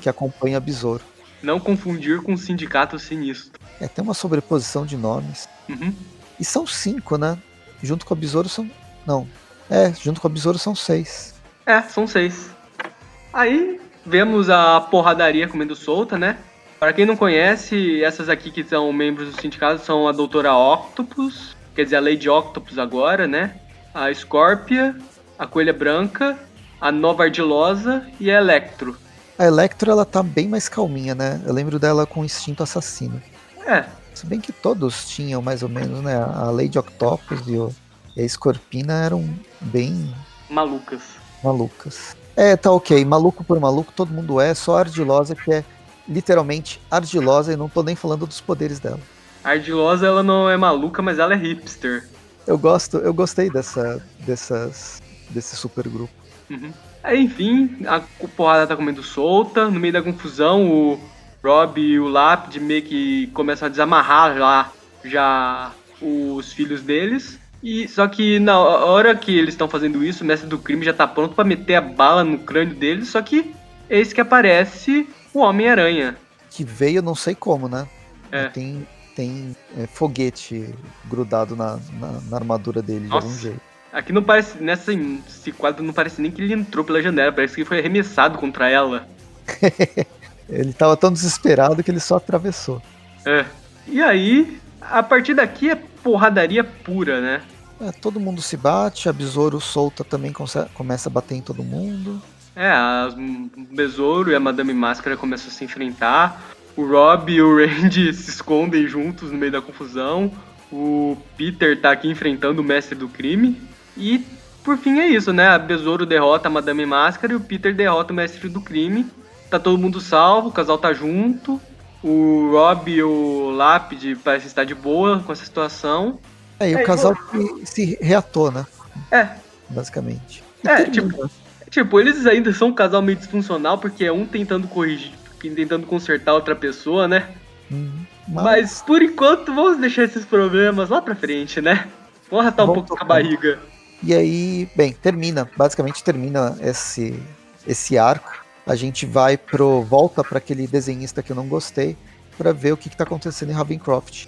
que acompanha Besouro. Não confundir com o sindicato sinistro. É, tem uma sobreposição de nomes. Uhum. E são cinco, né? Junto com a Besouro são. Não. É, junto com a Besouro são seis. É, são seis. Aí vemos a porradaria comendo solta, né? Para quem não conhece, essas aqui que são membros do sindicato são a Doutora Octopus, quer dizer, a Lady Octopus agora, né? A Scorpia, a Coelha Branca, a Nova Ardilosa e a Electro. A Electro, ela tá bem mais calminha, né? Eu lembro dela com instinto assassino. É. Se bem que todos tinham, mais ou menos, né? A Lady Octopus e, o, e a Scorpina eram bem... Malucas. Malucas. É, tá ok. Maluco por maluco, todo mundo é. Só a Ardilosa que é literalmente ardilosa e não tô nem falando dos poderes dela. A Ardilosa, ela não é maluca, mas ela é hipster. Eu gosto, eu gostei dessa, dessas, desse super grupo. Uhum. Aí, enfim, a porrada tá comendo solta. No meio da confusão, o Rob e o Lápide meio que começam a desamarrar lá já os filhos deles. E só que na hora que eles estão fazendo isso, o mestre do crime já tá pronto para meter a bala no crânio deles, só que eis que aparece o Homem-Aranha. Que veio não sei como, né? É. Tem, tem é, foguete grudado na, na, na armadura dele Nossa. de algum jeito. Aqui não parece, nessa esse quadro não parece nem que ele entrou pela janela, parece que ele foi arremessado contra ela. [LAUGHS] Ele tava tão desesperado que ele só atravessou. É. E aí, a partir daqui é porradaria pura, né? É, todo mundo se bate, a Besouro solta também começa a bater em todo mundo. É, as- o Besouro e a Madame Máscara começam a se enfrentar. O Rob e o [LAUGHS] Randy se escondem juntos no meio da confusão. O Peter tá aqui enfrentando o mestre do crime. E por fim é isso, né? A Besouro derrota a Madame Máscara e o Peter derrota o mestre do crime. Tá todo mundo salvo, o casal tá junto. O Rob e o Lápide parecem estar de boa com essa situação. É, e o É, casal se reatou, né? É, Basicamente. E É, tipo, Tipo, eles ainda são um casal meio disfuncional, porque é um tentando corrigir, tentando consertar outra pessoa, né? Uhum. Mas por enquanto vamos deixar esses problemas lá pra frente, né? Vamos arrastar um pouco com a barriga. E aí, bem, termina, basicamente termina esse esse arco. A gente vai pro volta para aquele desenhista que eu não gostei para ver o que, que tá acontecendo em Ravencroft.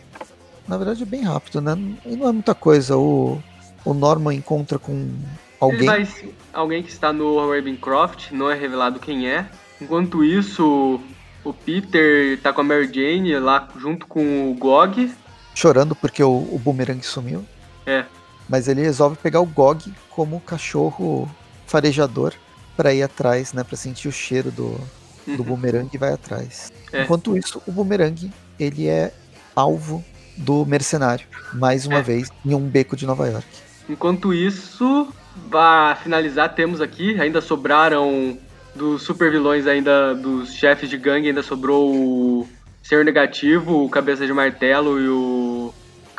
Na verdade é bem rápido, né? E não é muita coisa. O, o Norman encontra com alguém. vai, alguém que está no Ravencroft, não é revelado quem é. Enquanto isso, o Peter tá com a Mary Jane lá junto com o Gog. chorando porque o, o boomerang sumiu. É. Mas ele resolve pegar o Gog como cachorro farejador para ir atrás, né? Para sentir o cheiro do, do Uhum. boomerang e vai atrás. É. Enquanto isso, o boomerang ele é alvo do mercenário, mais uma É. vez, em um beco de Nova York. Enquanto isso, para finalizar, temos aqui, ainda sobraram dos super vilões ainda, dos chefes de gangue, ainda sobrou o Senhor Negativo, o Cabeça de Martelo e o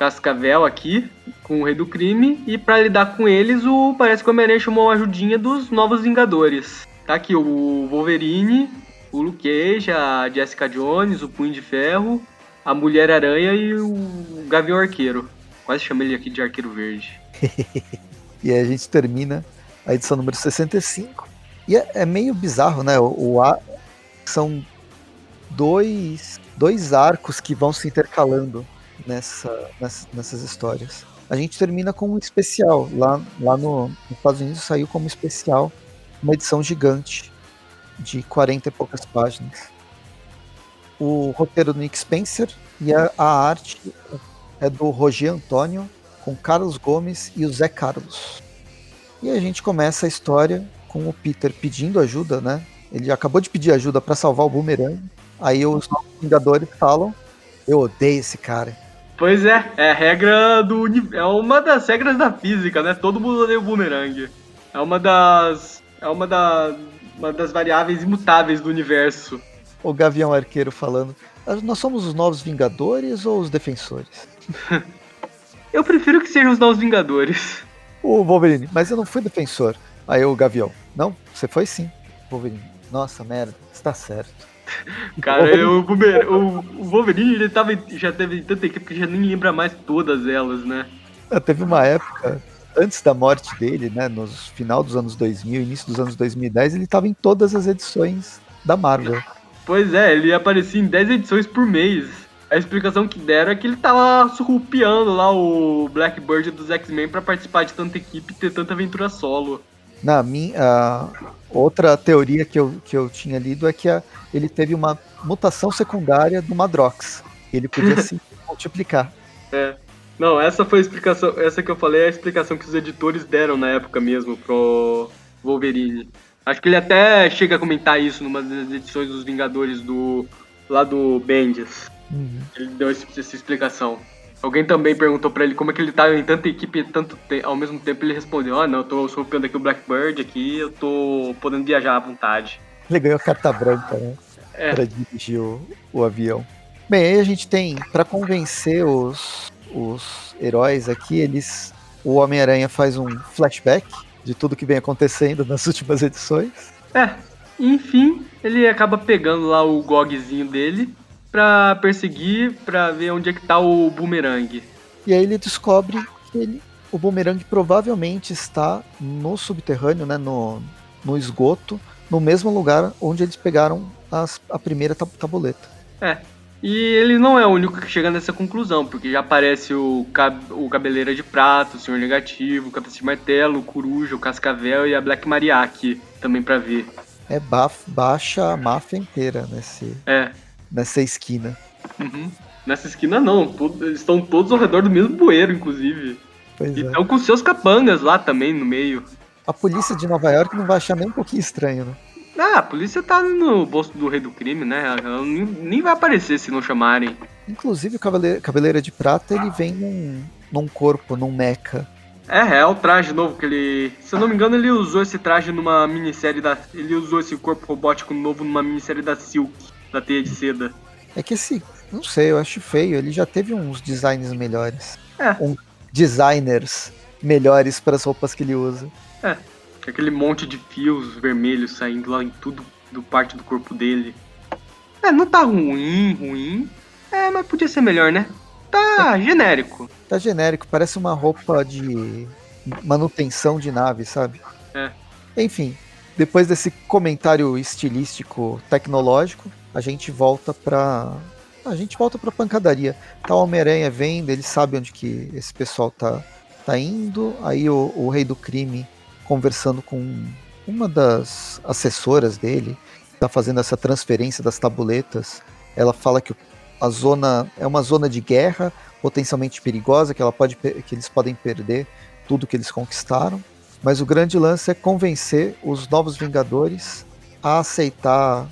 Cascavel aqui, com o Rei do Crime. E para lidar com eles, o parece que o Homem-Aranha chamou a ajudinha dos Novos Vingadores. Tá aqui o Wolverine, o Luke Cage, a Jessica Jones, o Punho de Ferro, a Mulher-Aranha e o Gavião Arqueiro. Quase chamei ele aqui de Arqueiro Verde. [LAUGHS] E a gente termina a edição número 65. E é, é meio bizarro, né? O, o ar- são dois, dois arcos que vão se intercalando nessa, nessa- nessas histórias. A gente termina com um especial. Lá, lá no, nos Estados Unidos saiu como especial uma edição gigante de 40 e poucas páginas. O roteiro do Nick Spencer e a, a arte é do Roger Antônio com Carlos Gomes e o Zé Carlos. E a gente começa a história com o Peter pedindo ajuda, né? Ele acabou de pedir ajuda para salvar o Boomerang. Aí os Vingadores falam: Eu odeio esse cara. Pois é, é a regra do. É uma das regras da física, né? Todo mundo odeia o boomerang. É uma das. É uma, da, uma das variáveis imutáveis do universo. O Gavião Arqueiro falando: "Ah, Nós somos os novos Vingadores ou os defensores? [LAUGHS] Eu prefiro que sejam os novos Vingadores. O Wolverine, mas eu não fui defensor. Aí o Gavião: Não, você foi sim. Wolverine: Nossa, merda, está certo. Cara, eu- o, Wolverine ele tava, já teve tanta equipe que já nem lembra mais todas elas, né? Ah, Teve uma época, antes da morte dele, né, no final dos anos 2000, início dos anos 2010, ele estava em todas as edições da Marvel. Pois é, ele aparecia em 10 edições por mês. A explicação que deram é que ele tava surrupiando lá o Blackbird dos X-Men pra participar de tanta equipe e ter tanta aventura solo. Na minha outra teoria que eu, que eu tinha lido é que a, ele teve uma mutação secundária do Madrox. Ele podia [LAUGHS] se multiplicar. É. Não, essa foi a explicação. Essa que eu falei é a explicação que os editores deram na época mesmo pro Wolverine. Acho que ele até chega a comentar isso numa das edições dos Vingadores do. lá do Bendis. Uhum. Ele deu essa, essa explicação. Alguém também perguntou para ele como é que ele tá em tanta equipe tanto ao mesmo tempo. Ele respondeu: Ah, não, eu tô surfando aqui o Blackbird aqui, eu tô podendo viajar à vontade. Ele ganhou carta branca, né? É. Pra dirigir o, o avião. Bem, aí a gente tem, para convencer os, os heróis aqui, eles. O Homem-Aranha faz um flashback de tudo que vem acontecendo nas [LAUGHS] últimas edições. É, enfim, ele acaba pegando lá o gogzinho dele pra perseguir, pra ver onde é que tá o boomerang. E aí ele descobre que ele, o boomerang provavelmente está no subterrâneo, né, no, no esgoto, no mesmo lugar onde eles pegaram as, a primeira tabuleta. É. E ele não é o único que chega nessa conclusão, porque já aparece o, cab o Cabeleira de Prato, o Senhor Negativo, o Capitão de Martelo, o Coruja, o Cascavel e a Black Maria aqui também para ver. É baixa a máfia inteira nesse. É nessa esquina. Uhum. Nessa esquina não, todo, eles estão todos ao redor do mesmo bueiro, inclusive. Pois e estão é. com seus capangas lá também no meio. A polícia de Nova York não vai achar nem um pouquinho estranho, né? Ah, a polícia tá no bolso do rei do crime, né? Ela nem vai aparecer se não chamarem. Inclusive o Cabeleira, Cabeleira de Prata, ele vem num, num corpo, num mecha. É, é o traje novo que ele. Se eu não me engano, ele usou esse traje numa minissérie da. Ele usou esse corpo robótico novo numa minissérie da Silk da teia de seda. É que esse, não sei, eu acho feio. Ele já teve uns designs melhores. É. Um, designers melhores para as roupas que ele usa. É. Aquele monte de fios vermelhos saindo lá em tudo do parte do corpo dele. É, não tá ruim, ruim. É, mas podia ser melhor, né? Tá é. genérico. Tá genérico, parece uma roupa de manutenção de nave, sabe? É. Enfim, depois desse comentário estilístico tecnológico, a gente volta pra. A gente volta pra pancadaria. Tá o Homem-Aranha vendo, ele sabe onde que esse pessoal tá, tá indo. Aí o, o rei do crime conversando com uma das assessoras dele, tá fazendo essa transferência das tabuletas. Ela fala que a zona é uma zona de guerra potencialmente perigosa, que, ela pode, que eles podem perder tudo que eles conquistaram. Mas o grande lance é convencer os novos Vingadores a aceitar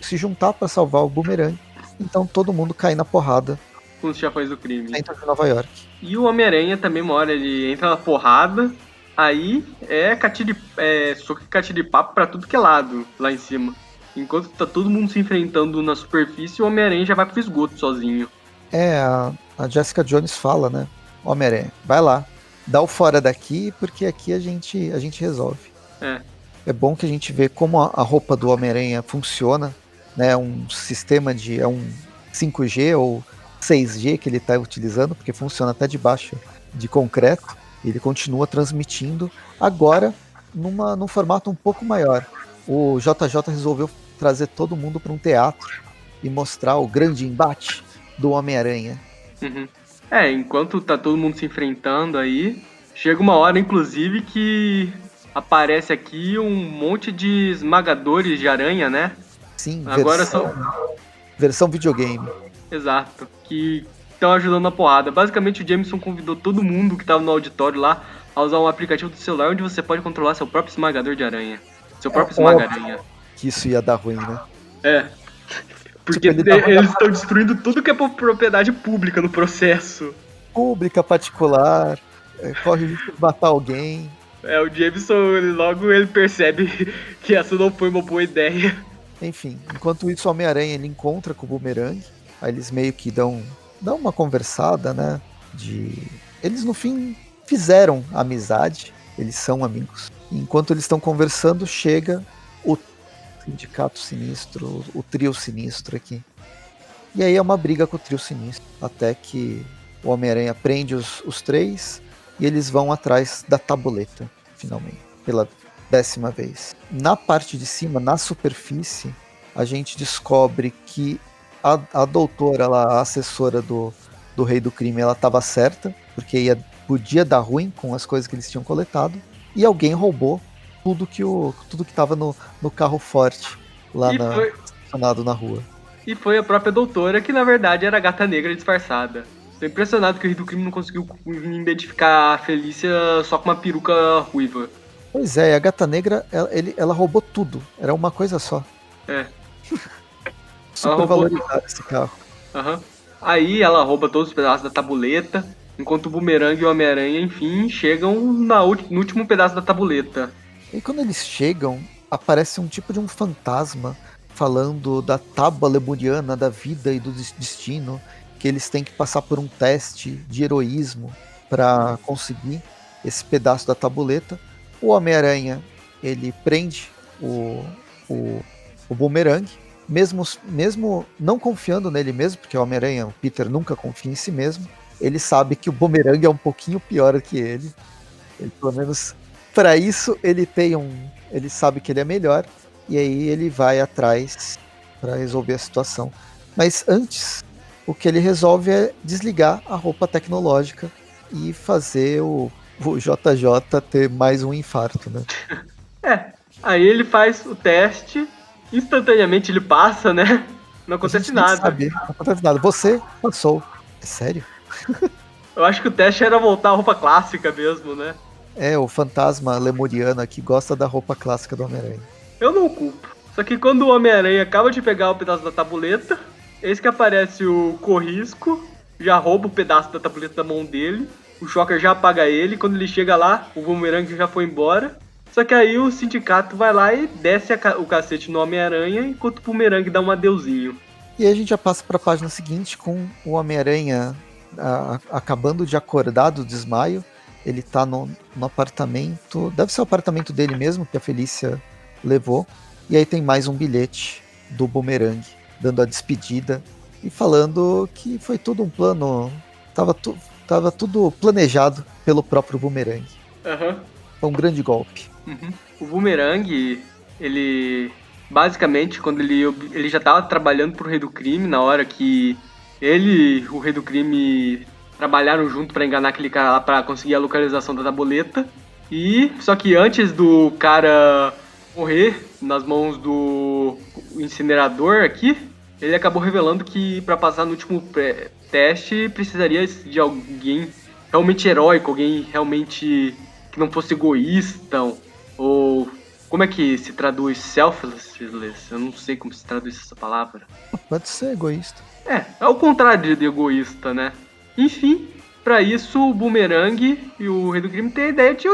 se juntar para salvar o Boomerang. Então todo mundo cai na porrada. Com os chefões do crime. Dentro de Nova York. E o Homem-Aranha também mora, ele entra na porrada, aí é catilho de, é, soco de papo pra tudo que é lado, lá em cima. Enquanto tá todo mundo se enfrentando na superfície, o Homem-Aranha já vai pro esgoto sozinho. É, a, a Jessica Jones fala, né? Homem-Aranha, vai lá, dá o fora daqui, porque aqui a gente, a gente resolve. É é bom que a gente vê como a, roupa do Homem-Aranha funciona, né? Um sistema de é um 5G ou 6G que ele está utilizando, porque funciona até debaixo de concreto. Ele continua transmitindo agora numa, num formato um pouco maior. O JJ resolveu trazer todo mundo para um teatro e mostrar o grande embate do Homem-Aranha. Uhum. É, enquanto tá todo mundo se enfrentando aí, chega uma hora, inclusive, que aparece aqui um monte de esmagadores de aranha, né? Sim, agora versão, são versão videogame. Exato, que estão ajudando na porrada. Basicamente o Jameson convidou todo mundo que estava no auditório lá a usar um aplicativo do celular onde você pode controlar seu próprio esmagador de aranha. Seu próprio é esmaga-aranha. Que isso ia dar ruim, né? É. Porque tipo, ele eles estão destruindo tudo que é propriedade pública no processo. Pública, particular, é, corre risco de matar alguém. É, o Jameson, logo ele percebe [LAUGHS] que essa não foi uma boa ideia. Enfim, enquanto isso, o Homem-Aranha ele encontra com o Boomerang. Aí eles meio que dão, dão uma conversada, né? De. Eles no fim fizeram amizade, eles são amigos. Enquanto eles estão conversando, chega o sindicato sinistro, o trio sinistro aqui. E aí é uma briga com o trio sinistro. Até que o Homem-Aranha prende os, os três e eles vão atrás da tabuleta, finalmente, pela décima vez. Na parte de cima, na superfície, a gente descobre que a, a doutora, lá, a assessora do, do rei do crime, ela estava certa, porque ia, podia dar ruim com as coisas que eles tinham coletado, e alguém roubou tudo que o tudo que tava no, no carro forte lá E na, foi- na rua. E foi a própria doutora que, na verdade, era a gata negra disfarçada. Tô impressionado que o Rei do Crime não conseguiu identificar a Felícia só com uma peruca ruiva. Pois é, e a gata negra, ela, ele, ela roubou tudo. Era uma coisa só. É. [LAUGHS] Super roubou- valorizado esse carro. Aham. Aí ela rouba todos os pedaços da tabuleta, enquanto o Boomerang e o Homem-Aranha, enfim, chegam na no último pedaço da tabuleta. E quando eles chegam, aparece um tipo de um fantasma falando da tábua lemuriana da vida e do des- destino, que eles têm que passar por um teste de heroísmo para conseguir esse pedaço da tabuleta. O Homem-Aranha, ele prende o, o, o Boomerang, mesmo, mesmo não confiando nele mesmo, porque o Homem-Aranha, o Peter nunca confia em si mesmo, ele sabe que o Boomerang é um pouquinho pior que ele. Ele, pelo menos para isso ele tem um, ele sabe que ele é melhor e aí ele vai atrás para resolver a situação. Mas antes, o que ele resolve é desligar a roupa tecnológica e fazer o, o JJ ter mais um infarto, né? [LAUGHS] É. Aí ele faz o teste, instantaneamente ele passa, né? Não acontece nada. sabe, não acontece nada. Você passou. É sério? [LAUGHS] Eu acho que o teste era voltar à roupa clássica mesmo, né? É, o fantasma lemuriano aqui gosta da roupa clássica do Homem-Aranha. Eu não culpo. Só que quando o Homem-Aranha acaba de pegar o pedaço da tabuleta, eis que aparece o Corrisco, já rouba o pedaço da tabuleta da mão dele, o Shocker já apaga ele, quando ele chega lá, o Boomerang já foi embora. Só que aí o sindicato vai lá e desce ca- o cacete no Homem-Aranha, enquanto o Boomerang dá um adeuzinho. E aí a gente já passa para a página seguinte com o Homem-Aranha acabando de acordar do desmaio. Ele tá no, no apartamento. Deve ser o apartamento dele mesmo, que a Felícia levou. E aí tem mais um bilhete do Boomerang, dando a despedida e falando que foi tudo um plano. Tava, tu, tava tudo planejado pelo próprio Boomerang. Aham. Foi um grande golpe. Uhum. O Boomerang, ele. Basicamente, quando ele, ele já tava trabalhando pro Rei do Crime, na hora que ele e o Rei do Crime trabalharam junto pra enganar aquele cara lá pra conseguir a localização da tabuleta. E. Só que antes do cara morrer nas mãos do incinerador aqui, ele acabou revelando que pra passar no último pré- teste precisaria de alguém realmente heróico, alguém realmente que não fosse egoísta, ou como é que se traduz selfless? Eu não sei como se traduz essa palavra. Pode ser egoísta. É, é o contrário de egoísta, né? Enfim, pra isso o Boomerang e o Rei do Crime têm a ideia de,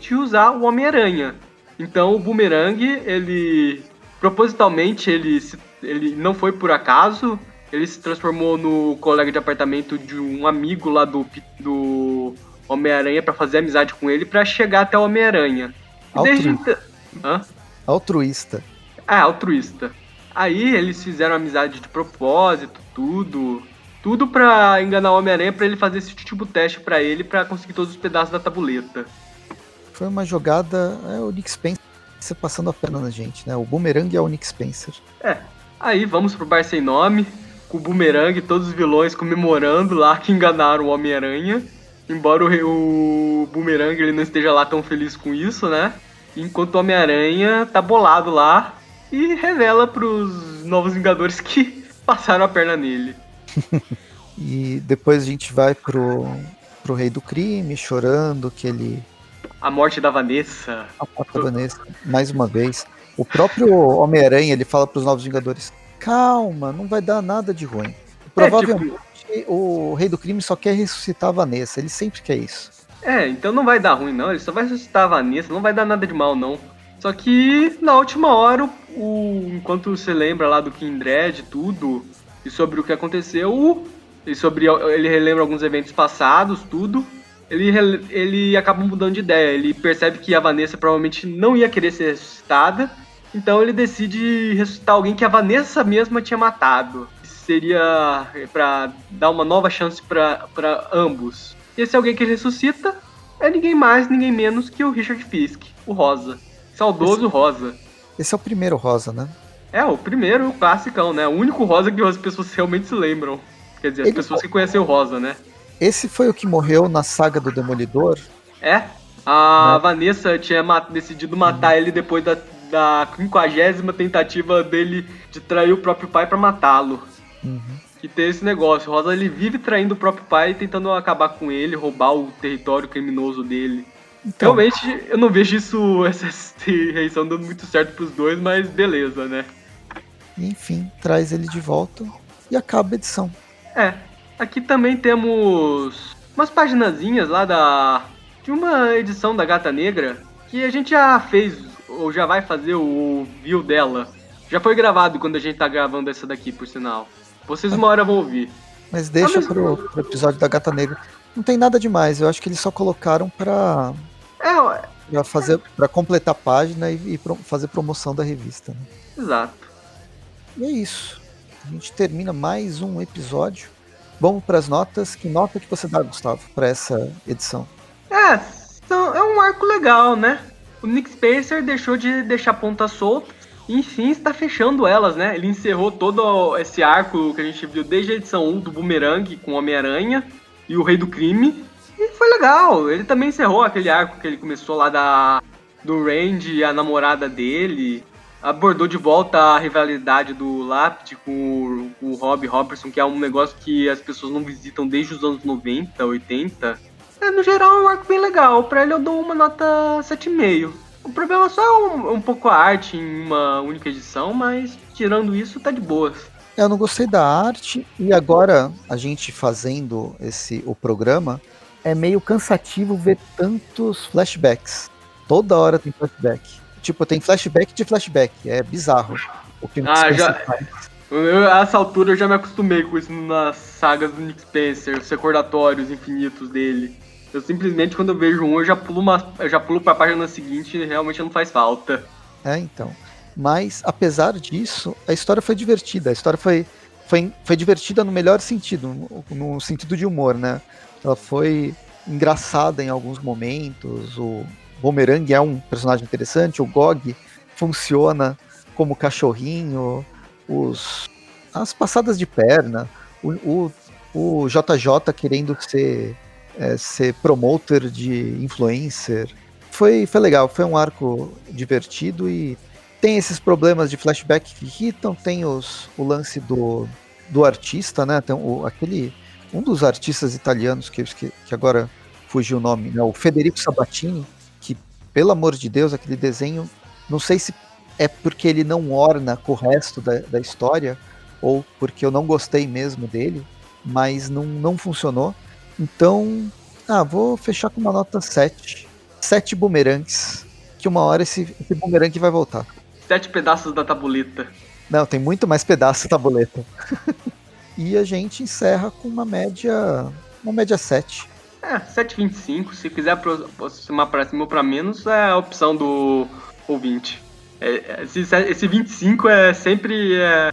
de usar o Homem-Aranha. Então o Boomerang, ele propositalmente ele se- ele não foi por acaso, ele se transformou no colega de apartamento de um amigo lá do do Homem-Aranha pra fazer amizade com ele pra chegar até o Homem-Aranha. Desde Altruísta. então, Hã? Altruísta. É, altruísta. Aí eles fizeram amizade de propósito, tudo. Tudo pra enganar o Homem-Aranha pra ele fazer esse tipo de teste pra ele pra conseguir todos os pedaços da tabuleta. Foi uma jogada. É o Nick Spencer passando a perna na gente, né? O Boomerang é o Nick Spencer. É. Aí vamos pro Bar Sem Nome, com o Boomerang e todos os vilões comemorando lá que enganaram o Homem-Aranha. Embora o, o Boomerang ele não esteja lá tão feliz com isso, né? Enquanto o Homem-Aranha tá bolado lá e revela pros novos Vingadores [LAUGHS] que passaram a perna nele. [LAUGHS] E depois a gente vai pro, pro Rei do Crime, chorando que ele A morte da Vanessa. a Vanessa mais uma vez. O próprio Homem-Aranha ele fala pros Novos Vingadores: calma, não vai dar nada de ruim. Provavelmente o Rei do Crime só quer ressuscitar a Vanessa, ele sempre quer isso. É, então não vai dar ruim não, ele só vai ressuscitar a Vanessa, não vai dar nada de mal não. Só que na última hora, o, enquanto você lembra lá do Kindred, tudo, e sobre o que aconteceu, e sobre ele relembra alguns eventos passados, tudo, ele, ele acaba mudando de ideia. Ele percebe que a Vanessa provavelmente não ia querer ser ressuscitada, então ele decide ressuscitar alguém que a Vanessa mesma tinha matado. Seria pra dar uma nova chance pra pra ambos. E esse alguém que ele ressuscita é ninguém mais, ninguém menos que o Richard Fisk, o Rosa. Saudoso Rosa. Esse é o primeiro Rosa, né? É, o primeiro, o classicão, né? O único Rosa que as pessoas realmente se lembram. Quer dizer, as Ele- pessoas que conhecem o Rosa, né? Esse foi o que morreu na saga do Demolidor. É, A né? Vanessa tinha decidido matar uhum. ele depois da, da 50 tentativa dele de trair o próprio pai para matá-lo. Uhum. Que tem esse negócio. Rosa ele vive traindo o próprio pai, tentando acabar com ele, roubar o território criminoso dele. Então, Realmente, eu não vejo isso, [LAUGHS] essa reação dando muito certo pros dois, mas beleza, né? Enfim, traz ele de volta e acaba a edição. É, aqui também temos umas paginazinhas lá da de uma edição da Gata Negra que a gente já fez ou já vai fazer o view dela. Já foi gravado quando a gente tá gravando essa daqui, por sinal. Vocês uma hora vão ouvir. Mas deixa ah, mas... Pro, pro episódio da Gata Negra. Não tem nada demais, eu acho que eles só colocaram pra. É, pra fazer. É. para completar a página e, e pro, fazer promoção da revista. Né? Exato. E é isso. A gente termina mais um episódio. Vamos para as notas. Que nota que você dá, Gustavo, para essa edição? É, é um arco legal, né? O Nick Spencer deixou de deixar ponta solta. Enfim, está fechando elas, né? Ele encerrou todo esse arco que a gente viu desde a edição 1 do Boomerang com Homem-Aranha e o Rei do Crime. E foi legal. Ele também encerrou aquele arco que ele começou lá da do Randy e a namorada dele abordou de volta a rivalidade do Lápide com o, o Rob Robertson, que é um negócio que as pessoas não visitam desde os anos 90, 80. É, no geral é um arco bem legal. Pra ele eu dou uma nota 7,5. O problema só é um, um pouco a arte em uma única edição, mas tirando isso, tá de boas. Eu não gostei da arte e agora a gente fazendo esse o programa é meio cansativo ver tantos flashbacks. Toda hora tem flashback. Tipo, tem flashback de flashback. É bizarro. O que ah, já. Eu, a essa altura eu já me acostumei com isso nas sagas do Nick Spencer, os recordatórios infinitos dele. Eu simplesmente, quando eu vejo um, eu já pulo, uma, eu já pulo pra página seguinte e realmente não faz falta. É, então. Mas, apesar disso, a história foi divertida. A história foi, foi, foi divertida no melhor sentido, no, sentido de humor, né? Ela foi engraçada em alguns momentos, o, Boomerang é um personagem interessante, o Gog funciona como cachorrinho, os, as passadas de perna, o, o, o JJ querendo ser, é, ser promoter de influencer. Foi, foi legal, foi um arco divertido e tem esses problemas de flashback que irritam, tem os, o lance do, do artista, né? Tem o, aquele, um dos artistas italianos que, que, que agora fugiu o nome, né? o Federico Sabatini, pelo amor de Deus, aquele desenho, não sei se é porque ele não orna com o resto da, da história, ou porque eu não gostei mesmo dele, mas não, não funcionou. Então, ah, vou fechar com uma nota 7. 7 bumerangues, que uma hora esse, esse bumerangue vai voltar. Sete pedaços da tabuleta. Não, tem muito mais pedaços da tabuleta. [LAUGHS] e a gente encerra com uma média. Uma média 7. É, 7,25. Se quiser aproximar para cima ou para menos, é a opção do ouvinte. É, esse, esse 25 é sempre é,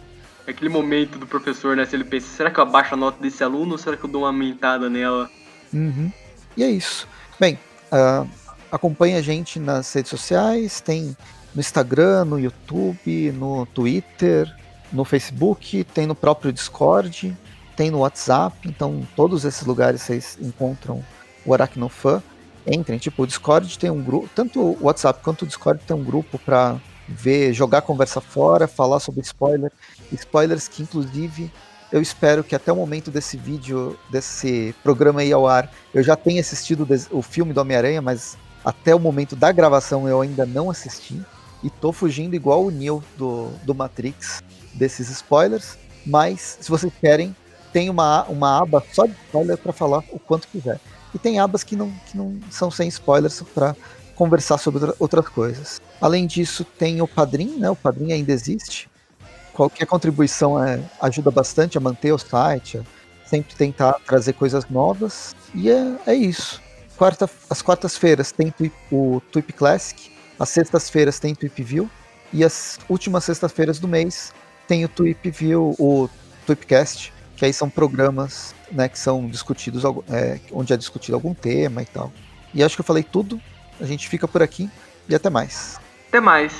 aquele momento do professor, né? Se ele pensa, será que eu abaixo a nota desse aluno ou será que eu dou uma aumentada nela? Uhum. E é isso. Bem, uh, acompanhe a gente nas redes sociais, tem no Instagram, no YouTube, no Twitter, no Facebook, tem no próprio Discord tem no WhatsApp, então todos esses lugares vocês encontram o Aracnofan. Entrem, tipo, o Discord tem um grupo, tanto o WhatsApp quanto o Discord tem um grupo para ver, jogar conversa fora, falar sobre spoiler, spoilers que inclusive eu espero que até o momento desse vídeo, desse programa aí ao ar, eu já tenha assistido o filme do Homem-Aranha, mas até o momento da gravação eu ainda não assisti. E tô fugindo igual o Neo do, do Matrix desses spoilers. Mas, se vocês querem, tem uma, uma aba só de spoiler para falar o quanto quiser. E tem abas que não, que não são sem spoilers para conversar sobre outra, outras coisas. Além disso, tem o Padrim, né? O Padrim ainda existe. Qualquer contribuição é, ajuda bastante a manter o site, sempre tentar trazer coisas novas. E é, é isso. Quarta, as quartas-feiras tem o Tweep Classic, as sextas-feiras tem Tweep View, e as últimas sextas-feiras do mês tem o Tweep View, o Tweepcast, que aí são programas né, que são discutidos, é, onde é discutido algum tema e tal. E acho que eu falei tudo. A gente fica por aqui e até mais. Até mais.